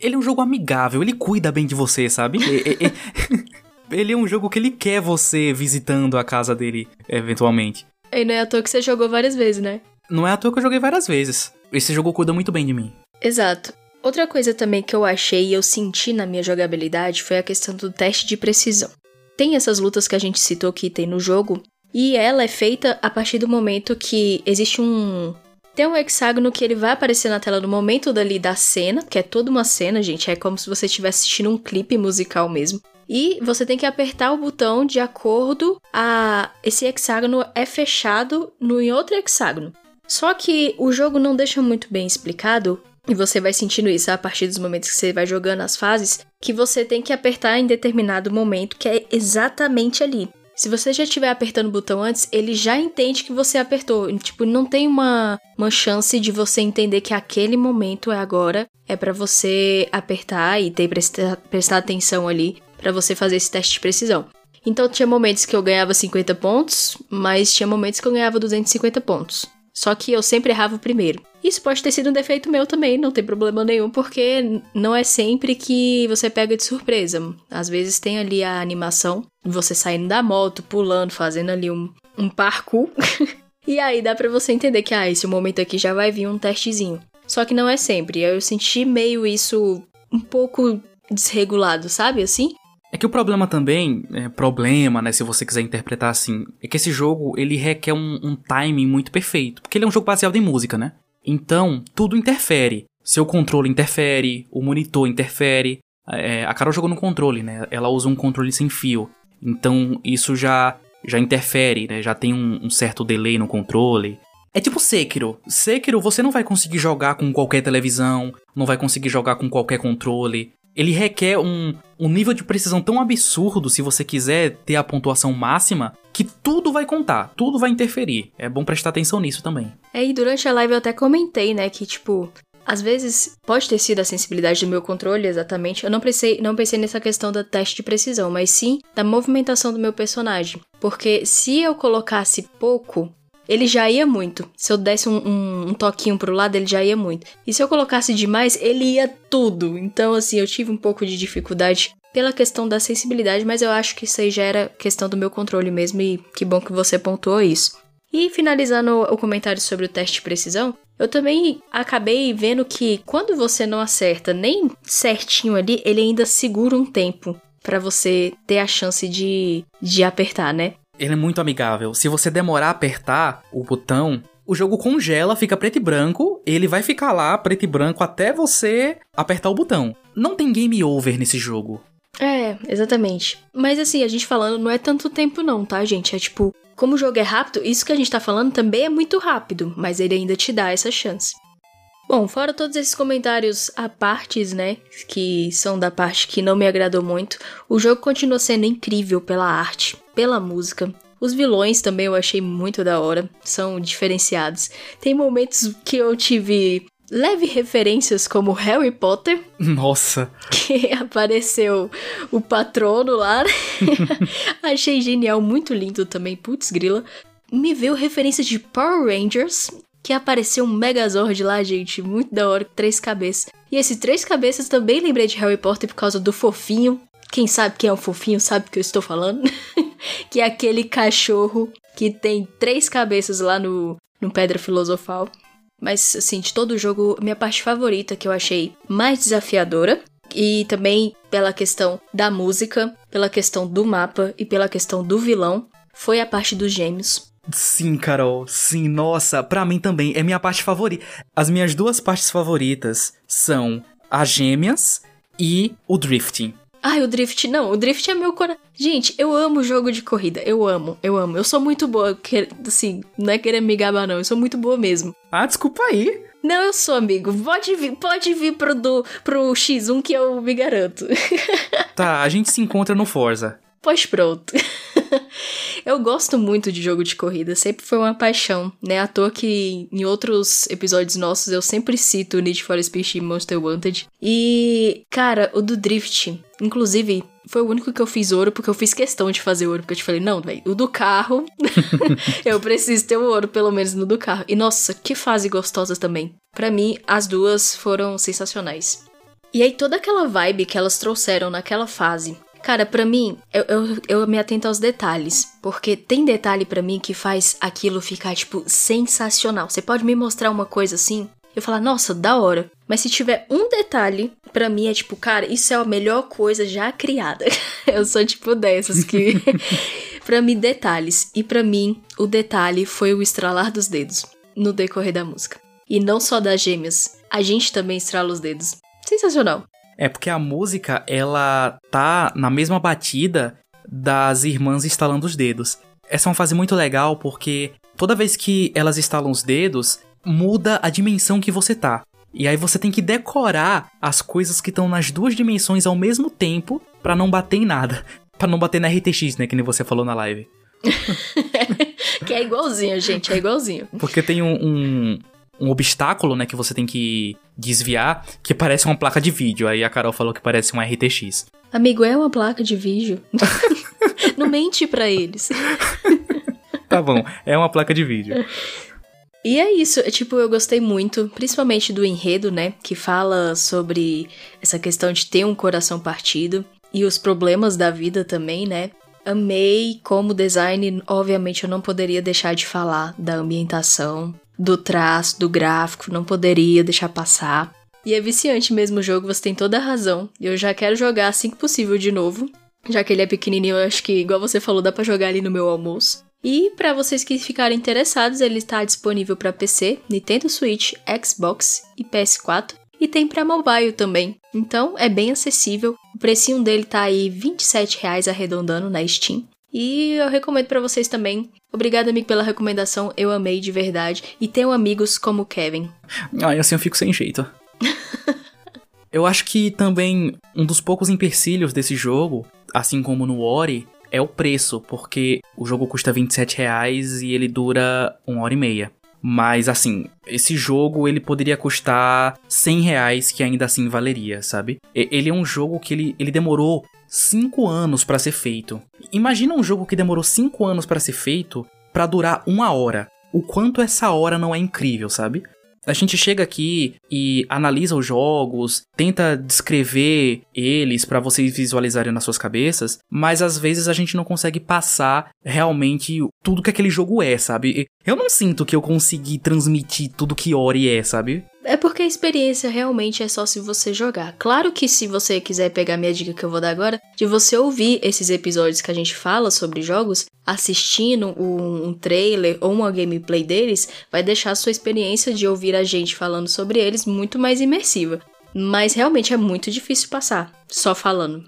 Ele é um jogo amigável, ele cuida bem de você, sabe? [LAUGHS] ele é um jogo que ele quer você visitando a casa dele, eventualmente. E não é à toa que você jogou várias vezes, né? Não é à toa que eu joguei várias vezes. Esse jogo cuida muito bem de mim. Exato. Outra coisa também que eu achei e eu senti na minha jogabilidade foi a questão do teste de precisão. Tem essas lutas que a gente citou que tem no jogo, e ela é feita a partir do momento que existe um. Tem um hexágono que ele vai aparecer na tela no momento dali da cena, que é toda uma cena, gente, é como se você estivesse assistindo um clipe musical mesmo. E você tem que apertar o botão de acordo a esse hexágono é fechado no em outro hexágono. Só que o jogo não deixa muito bem explicado e você vai sentindo isso a partir dos momentos que você vai jogando as fases, que você tem que apertar em determinado momento, que é exatamente ali. Se você já estiver apertando o botão antes, ele já entende que você apertou. Tipo, não tem uma, uma chance de você entender que aquele momento é agora, é para você apertar e ter prestar, prestar atenção ali para você fazer esse teste de precisão. Então tinha momentos que eu ganhava 50 pontos, mas tinha momentos que eu ganhava 250 pontos. Só que eu sempre errava o primeiro. Isso pode ter sido um defeito meu também, não tem problema nenhum, porque não é sempre que você pega de surpresa. Às vezes tem ali a animação, você saindo da moto, pulando, fazendo ali um, um parkour. [LAUGHS] e aí dá pra você entender que, ah, esse momento aqui já vai vir um testezinho. Só que não é sempre. Eu senti meio isso um pouco desregulado, sabe? Assim. É que o problema também, é, problema, né, se você quiser interpretar assim, é que esse jogo, ele requer um, um timing muito perfeito, porque ele é um jogo baseado em música, né? Então, tudo interfere. Seu controle interfere, o monitor interfere. É, a Carol jogou no controle, né? Ela usa um controle sem fio. Então, isso já já interfere, né? Já tem um, um certo delay no controle. É tipo Sekiro. Sekiro você não vai conseguir jogar com qualquer televisão, não vai conseguir jogar com qualquer controle ele requer um, um nível de precisão tão absurdo se você quiser ter a pontuação máxima que tudo vai contar, tudo vai interferir. É bom prestar atenção nisso também. É, e durante a live eu até comentei, né, que tipo, às vezes pode ter sido a sensibilidade do meu controle, exatamente. Eu não pensei, não pensei nessa questão da teste de precisão, mas sim da movimentação do meu personagem. Porque se eu colocasse pouco, ele já ia muito. Se eu desse um, um, um, toquinho pro lado, ele já ia muito. E se eu colocasse demais, ele ia tudo. Então, assim, eu tive um pouco de dificuldade pela questão da sensibilidade, mas eu acho que isso aí já era questão do meu controle mesmo. E que bom que você pontuou isso. E finalizando o comentário sobre o teste de precisão, eu também acabei vendo que quando você não acerta nem certinho ali, ele ainda segura um tempo para você ter a chance de, de apertar, né? Ele é muito amigável. Se você demorar a apertar o botão, o jogo congela, fica preto e branco, ele vai ficar lá preto e branco até você apertar o botão. Não tem game over nesse jogo. É, exatamente. Mas assim, a gente falando, não é tanto tempo não, tá, gente? É tipo como o jogo é rápido, isso que a gente tá falando também é muito rápido, mas ele ainda te dá essa chance. Bom, fora todos esses comentários à partes, né, que são da parte que não me agradou muito, o jogo continua sendo incrível pela arte, pela música. Os vilões também eu achei muito da hora, são diferenciados. Tem momentos que eu tive leve referências como Harry Potter. [LAUGHS] Nossa! Que apareceu o patrono lá. [LAUGHS] Achei genial, muito lindo também, putz grila. Me veio referência de Power Rangers, que apareceu um Megazord lá, gente, muito da hora, três cabeças. E esse três cabeças também lembrei de Harry Potter por causa do fofinho. Quem sabe quem é o fofinho sabe o que eu estou falando. [LAUGHS] que é aquele cachorro que tem três cabeças lá no, no Pedra Filosofal. Mas, assim, de todo o jogo, minha parte favorita que eu achei mais desafiadora. E também pela questão da música, pela questão do mapa e pela questão do vilão, foi a parte dos gêmeos. Sim, Carol, sim, nossa, pra mim também é minha parte favorita. As minhas duas partes favoritas são as gêmeas e o drifting. Ai, o Drift, não, o Drift é meu coração. Gente, eu amo jogo de corrida, eu amo, eu amo. Eu sou muito boa, que, assim, não é querer me gabar não, eu sou muito boa mesmo. Ah, desculpa aí. Não, eu sou, amigo. Pode vir, pode vir pro, do, pro X1 que eu me garanto. [LAUGHS] tá, a gente se encontra no Forza. Pois pronto. [LAUGHS] [LAUGHS] eu gosto muito de jogo de corrida, sempre foi uma paixão, né? À toa que em outros episódios nossos eu sempre cito Need for Speed e Monster Wanted. E, cara, o do Drift, inclusive, foi o único que eu fiz ouro, porque eu fiz questão de fazer ouro, porque eu te falei, não, velho, o do carro, [LAUGHS] eu preciso ter o ouro, pelo menos no do carro. E nossa, que fase gostosa também. Para mim, as duas foram sensacionais. E aí, toda aquela vibe que elas trouxeram naquela fase, Cara, para mim, eu, eu, eu, me atento aos detalhes. Porque tem detalhe para mim que faz aquilo ficar, tipo, sensacional. Você pode me mostrar uma coisa assim? Eu falar, nossa, da hora. Mas se tiver um detalhe, para mim é tipo, cara, isso é a melhor coisa já criada. [LAUGHS] eu sou tipo dessas que. [LAUGHS] para mim, detalhes. E para mim, o detalhe foi o estralar dos dedos no decorrer da música. E não só das gêmeas, a gente também estrala os dedos. Sensacional. É porque a música, ela tá na mesma batida das irmãs instalando os dedos. Essa é uma fase muito legal porque toda vez que elas instalam os dedos, muda a dimensão que você tá. E aí você tem que decorar as coisas que estão nas duas dimensões ao mesmo tempo para não bater em nada. [LAUGHS] para não bater na RTX, né, que nem você falou na live. [LAUGHS] que é igualzinho, gente, é igualzinho. Porque tem um, um, um obstáculo, né, que você tem que desviar, que parece uma placa de vídeo. Aí a Carol falou que parece um RTX. Amigo, é uma placa de vídeo. [LAUGHS] Não mente para eles. [LAUGHS] tá bom, é uma placa de vídeo. E é isso, é, tipo, eu gostei muito, principalmente do enredo, né, que fala sobre essa questão de ter um coração partido e os problemas da vida também, né? Amei como design, obviamente eu não poderia deixar de falar da ambientação, do traço, do gráfico, não poderia deixar passar. E é viciante mesmo o jogo, você tem toda a razão. Eu já quero jogar assim que possível de novo. Já que ele é pequenininho, eu acho que, igual você falou, dá para jogar ali no meu almoço. E para vocês que ficarem interessados, ele está disponível para PC, Nintendo Switch, Xbox e PS4 e tem para mobile também. Então é bem acessível. O precinho dele tá aí R$ 27,00 arredondando na Steam. E eu recomendo para vocês também. Obrigado, amigo, pela recomendação. Eu amei de verdade. E tenho amigos como o Kevin. Ah, assim eu fico sem jeito. [LAUGHS] eu acho que também um dos poucos empecilhos desse jogo, assim como no Ori, é o preço, porque o jogo custa 27 reais e ele dura uma hora e meia. Mas assim, esse jogo ele poderia custar 100 reais, que ainda assim valeria, sabe? Ele é um jogo que ele, ele demorou 5 anos para ser feito. Imagina um jogo que demorou 5 anos para ser feito para durar uma hora. O quanto essa hora não é incrível, sabe? A gente chega aqui e analisa os jogos, tenta descrever eles para vocês visualizarem nas suas cabeças, mas às vezes a gente não consegue passar realmente tudo que aquele jogo é, sabe? Eu não sinto que eu consegui transmitir tudo que Ori é, sabe? É porque a experiência realmente é só se você jogar. Claro que se você quiser pegar minha dica que eu vou dar agora, de você ouvir esses episódios que a gente fala sobre jogos, assistindo um, um trailer ou uma gameplay deles, vai deixar a sua experiência de ouvir a gente falando sobre eles muito mais imersiva. Mas realmente é muito difícil passar, só falando.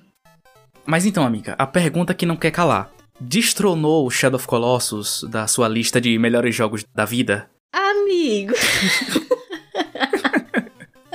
Mas então, amiga, a pergunta que não quer calar. destronou Shadow of Colossus da sua lista de melhores jogos da vida? Amigo. [LAUGHS]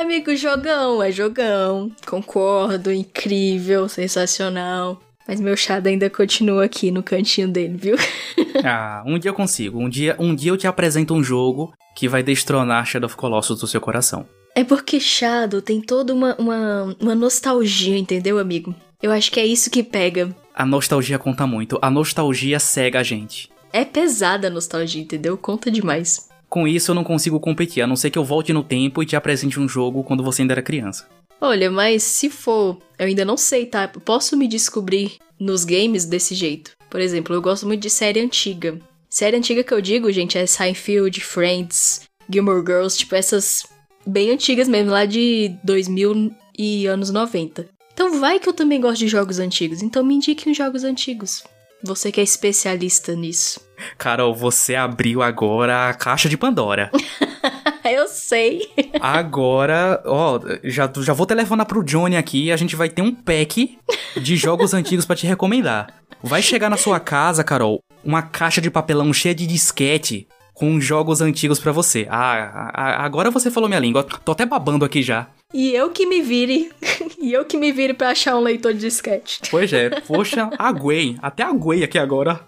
Amigo, jogão é jogão. Concordo, incrível, sensacional. Mas meu chado ainda continua aqui no cantinho dele, viu? [LAUGHS] ah, um dia eu consigo. Um dia, um dia eu te apresento um jogo que vai destronar Shadow of Colossus do seu coração. É porque Shadow tem toda uma, uma, uma nostalgia, entendeu, amigo? Eu acho que é isso que pega. A nostalgia conta muito. A nostalgia cega a gente. É pesada a nostalgia, entendeu? Conta demais. Com isso eu não consigo competir, a não ser que eu volte no tempo e te apresente um jogo quando você ainda era criança. Olha, mas se for, eu ainda não sei, tá? Posso me descobrir nos games desse jeito. Por exemplo, eu gosto muito de série antiga. Série antiga que eu digo, gente, é Seinfeld, Friends, Gilmore Girls, tipo essas bem antigas mesmo, lá de 2000 e anos 90. Então vai que eu também gosto de jogos antigos, então me indique uns jogos antigos. Você que é especialista nisso. Carol, você abriu agora a caixa de Pandora. [LAUGHS] Eu sei. Agora, ó, já, já vou telefonar pro Johnny aqui e a gente vai ter um pack de jogos antigos para te recomendar. Vai chegar na sua casa, Carol, uma caixa de papelão cheia de disquete com jogos antigos para você. Ah, agora você falou minha língua. Tô até babando aqui já. E eu que me vire. [LAUGHS] e eu que me vire pra achar um leitor de disquete. Pois é, [LAUGHS] poxa, aguei. Até aguei aqui agora.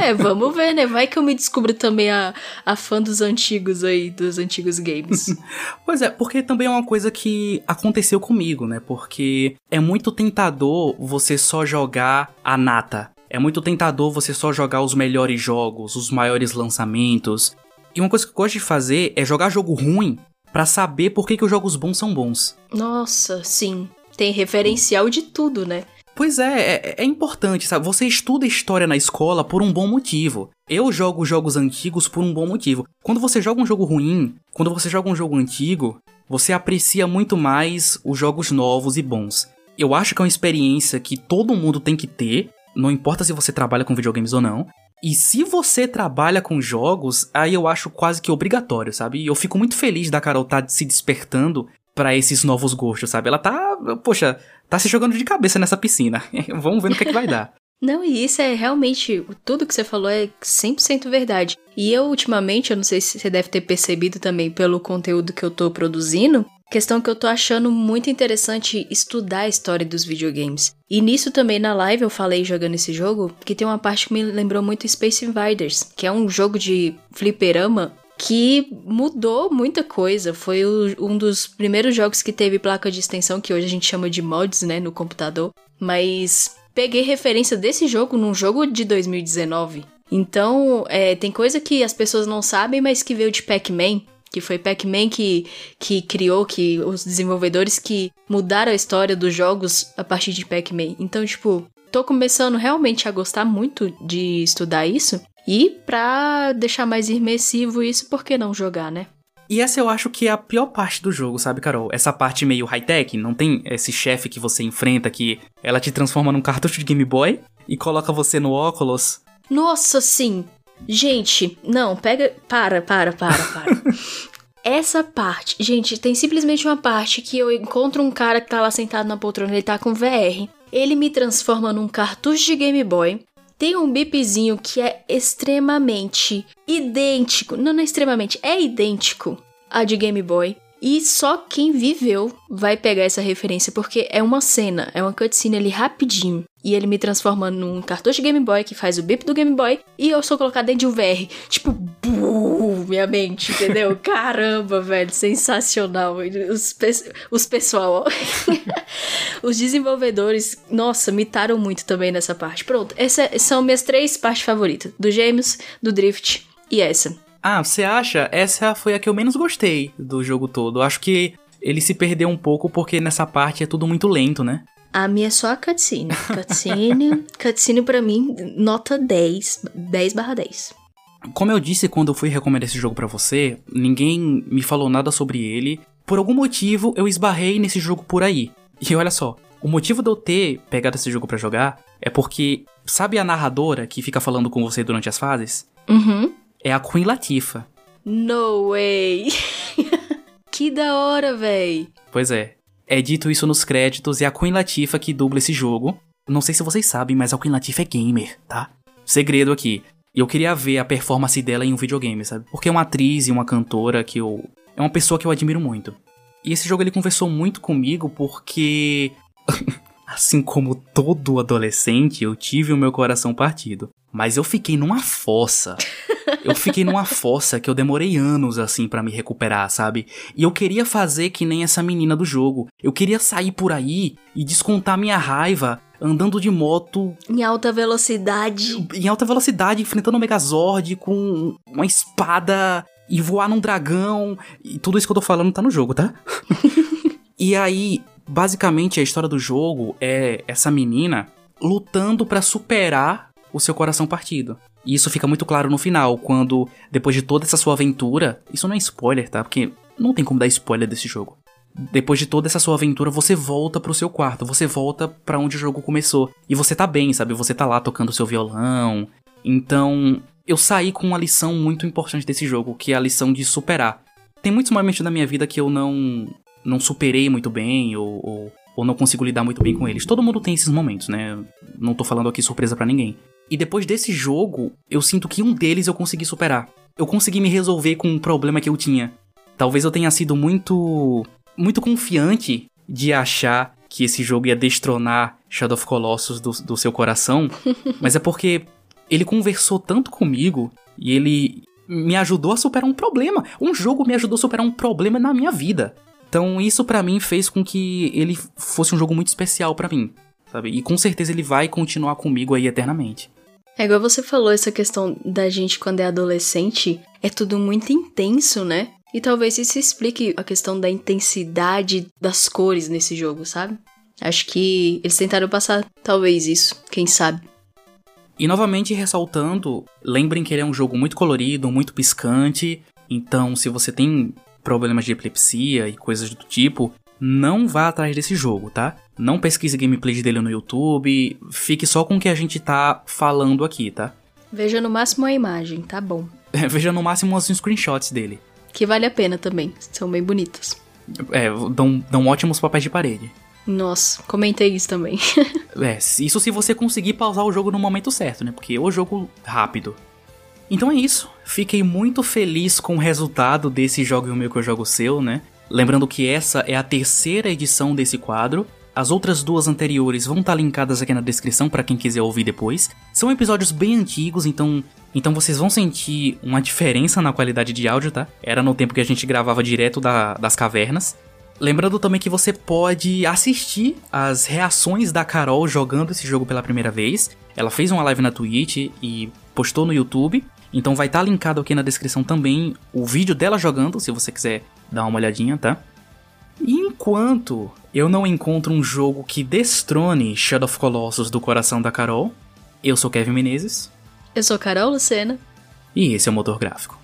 é, vamos ver, né? Vai que eu me descubro também a, a fã dos antigos aí, dos antigos games. [LAUGHS] pois é, porque também é uma coisa que aconteceu comigo, né? Porque é muito tentador você só jogar a nata. É muito tentador você só jogar os melhores jogos, os maiores lançamentos. E uma coisa que eu gosto de fazer é jogar jogo ruim para saber por que, que os jogos bons são bons. Nossa, sim. Tem referencial de tudo, né? Pois é, é, é, importante, sabe? Você estuda história na escola por um bom motivo. Eu jogo jogos antigos por um bom motivo. Quando você joga um jogo ruim, quando você joga um jogo antigo, você aprecia muito mais os jogos novos e bons. Eu acho que é uma experiência que todo mundo tem que ter, não importa se você trabalha com videogames ou não. E se você trabalha com jogos, aí eu acho quase que obrigatório, sabe? E eu fico muito feliz da Carol tá se despertando para esses novos gostos, sabe? Ela tá, poxa, tá se jogando de cabeça nessa piscina. [LAUGHS] Vamos ver no que, é que vai dar. Não, e isso é realmente. Tudo que você falou é 100% verdade. E eu, ultimamente, eu não sei se você deve ter percebido também pelo conteúdo que eu tô produzindo, Questão que eu tô achando muito interessante estudar a história dos videogames. E nisso também na live eu falei jogando esse jogo, que tem uma parte que me lembrou muito Space Invaders, que é um jogo de fliperama que mudou muita coisa. Foi o, um dos primeiros jogos que teve placa de extensão, que hoje a gente chama de mods, né, no computador. Mas peguei referência desse jogo num jogo de 2019. Então, é, tem coisa que as pessoas não sabem, mas que veio de Pac-Man que foi Pac-Man que, que criou, que os desenvolvedores que mudaram a história dos jogos a partir de Pac-Man. Então, tipo, tô começando realmente a gostar muito de estudar isso. E pra deixar mais imersivo isso, por que não jogar, né? E essa eu acho que é a pior parte do jogo, sabe, Carol? Essa parte meio high-tech, não tem esse chefe que você enfrenta que ela te transforma num cartucho de Game Boy e coloca você no óculos. Nossa, sim. Gente, não, pega. Para, para, para, para. [LAUGHS] Essa parte, gente, tem simplesmente uma parte que eu encontro um cara que tá lá sentado na poltrona, ele tá com VR. Ele me transforma num cartucho de Game Boy. Tem um bipzinho que é extremamente idêntico. Não, não é extremamente, é idêntico a de Game Boy. E só quem viveu vai pegar essa referência, porque é uma cena, é uma cutscene ali rapidinho. E ele me transforma num cartucho de Game Boy que faz o bip do Game Boy e eu sou colocado dentro de um VR. Tipo, buh, minha mente, entendeu? [LAUGHS] Caramba, velho, sensacional. Os, pe os pessoal, [LAUGHS] os desenvolvedores, nossa, mitaram muito também nessa parte. Pronto, essas são minhas três partes favoritas: do James, do Drift e essa. Ah, você acha? Essa foi a que eu menos gostei do jogo todo. Acho que ele se perdeu um pouco porque nessa parte é tudo muito lento, né? A minha é só a cutscene. [LAUGHS] Cutscene, cutscene pra mim, nota 10. 10 barra 10. Como eu disse quando eu fui recomendar esse jogo para você, ninguém me falou nada sobre ele. Por algum motivo, eu esbarrei nesse jogo por aí. E olha só, o motivo de eu ter pegado esse jogo para jogar é porque, sabe a narradora que fica falando com você durante as fases? Uhum é a Queen Latifa. No way! [LAUGHS] que da hora, véi! Pois é. É dito isso nos créditos e é a Queen Latifa que dubla esse jogo. Não sei se vocês sabem, mas a Queen Latifa é gamer, tá? segredo aqui. Eu queria ver a performance dela em um videogame, sabe? Porque é uma atriz e uma cantora que eu. É uma pessoa que eu admiro muito. E esse jogo ele conversou muito comigo porque. [LAUGHS] assim como todo adolescente, eu tive o meu coração partido. Mas eu fiquei numa fossa. Eu fiquei numa fossa que eu demorei anos assim para me recuperar, sabe? E eu queria fazer que nem essa menina do jogo. Eu queria sair por aí e descontar minha raiva andando de moto em alta velocidade. Em alta velocidade, enfrentando o Megazord com uma espada e voar num dragão. E tudo isso que eu tô falando tá no jogo, tá? [LAUGHS] e aí, basicamente a história do jogo é essa menina lutando para superar o seu coração partido. E isso fica muito claro no final, quando, depois de toda essa sua aventura. Isso não é spoiler, tá? Porque não tem como dar spoiler desse jogo. Depois de toda essa sua aventura, você volta pro seu quarto, você volta para onde o jogo começou. E você tá bem, sabe? Você tá lá tocando seu violão. Então, eu saí com uma lição muito importante desse jogo, que é a lição de superar. Tem muitos momentos da minha vida que eu não não superei muito bem ou, ou, ou não consigo lidar muito bem com eles. Todo mundo tem esses momentos, né? Não tô falando aqui surpresa para ninguém. E depois desse jogo, eu sinto que um deles eu consegui superar. Eu consegui me resolver com um problema que eu tinha. Talvez eu tenha sido muito. muito confiante de achar que esse jogo ia destronar Shadow of Colossus do, do seu coração, [LAUGHS] mas é porque ele conversou tanto comigo e ele me ajudou a superar um problema. Um jogo me ajudou a superar um problema na minha vida. Então isso para mim fez com que ele fosse um jogo muito especial para mim, sabe? E com certeza ele vai continuar comigo aí eternamente. É igual você falou, essa questão da gente quando é adolescente, é tudo muito intenso, né? E talvez isso explique a questão da intensidade das cores nesse jogo, sabe? Acho que eles tentaram passar talvez isso, quem sabe. E novamente ressaltando, lembrem que ele é um jogo muito colorido, muito piscante, então se você tem problemas de epilepsia e coisas do tipo, não vá atrás desse jogo, tá? Não pesquise gameplays dele no YouTube, fique só com o que a gente tá falando aqui, tá? Veja no máximo a imagem, tá bom. [LAUGHS] Veja no máximo os screenshots dele. Que vale a pena também, são bem bonitos. É, dão, dão ótimos papéis de parede. Nossa, comentei isso também. [LAUGHS] é, isso se você conseguir pausar o jogo no momento certo, né? Porque é o jogo rápido. Então é isso. Fiquei muito feliz com o resultado desse Jogo o Meu que eu jogo seu, né? Lembrando que essa é a terceira edição desse quadro. As outras duas anteriores vão estar linkadas aqui na descrição para quem quiser ouvir depois. São episódios bem antigos, então então vocês vão sentir uma diferença na qualidade de áudio, tá? Era no tempo que a gente gravava direto da, das cavernas. Lembrando também que você pode assistir as reações da Carol jogando esse jogo pela primeira vez. Ela fez uma live na Twitch e postou no YouTube. Então vai estar linkado aqui na descrição também o vídeo dela jogando, se você quiser dar uma olhadinha, tá? E enquanto eu não encontro um jogo que destrone Shadow of Colossus do coração da Carol, eu sou Kevin Menezes. Eu sou Carol Lucena. E esse é o Motor Gráfico.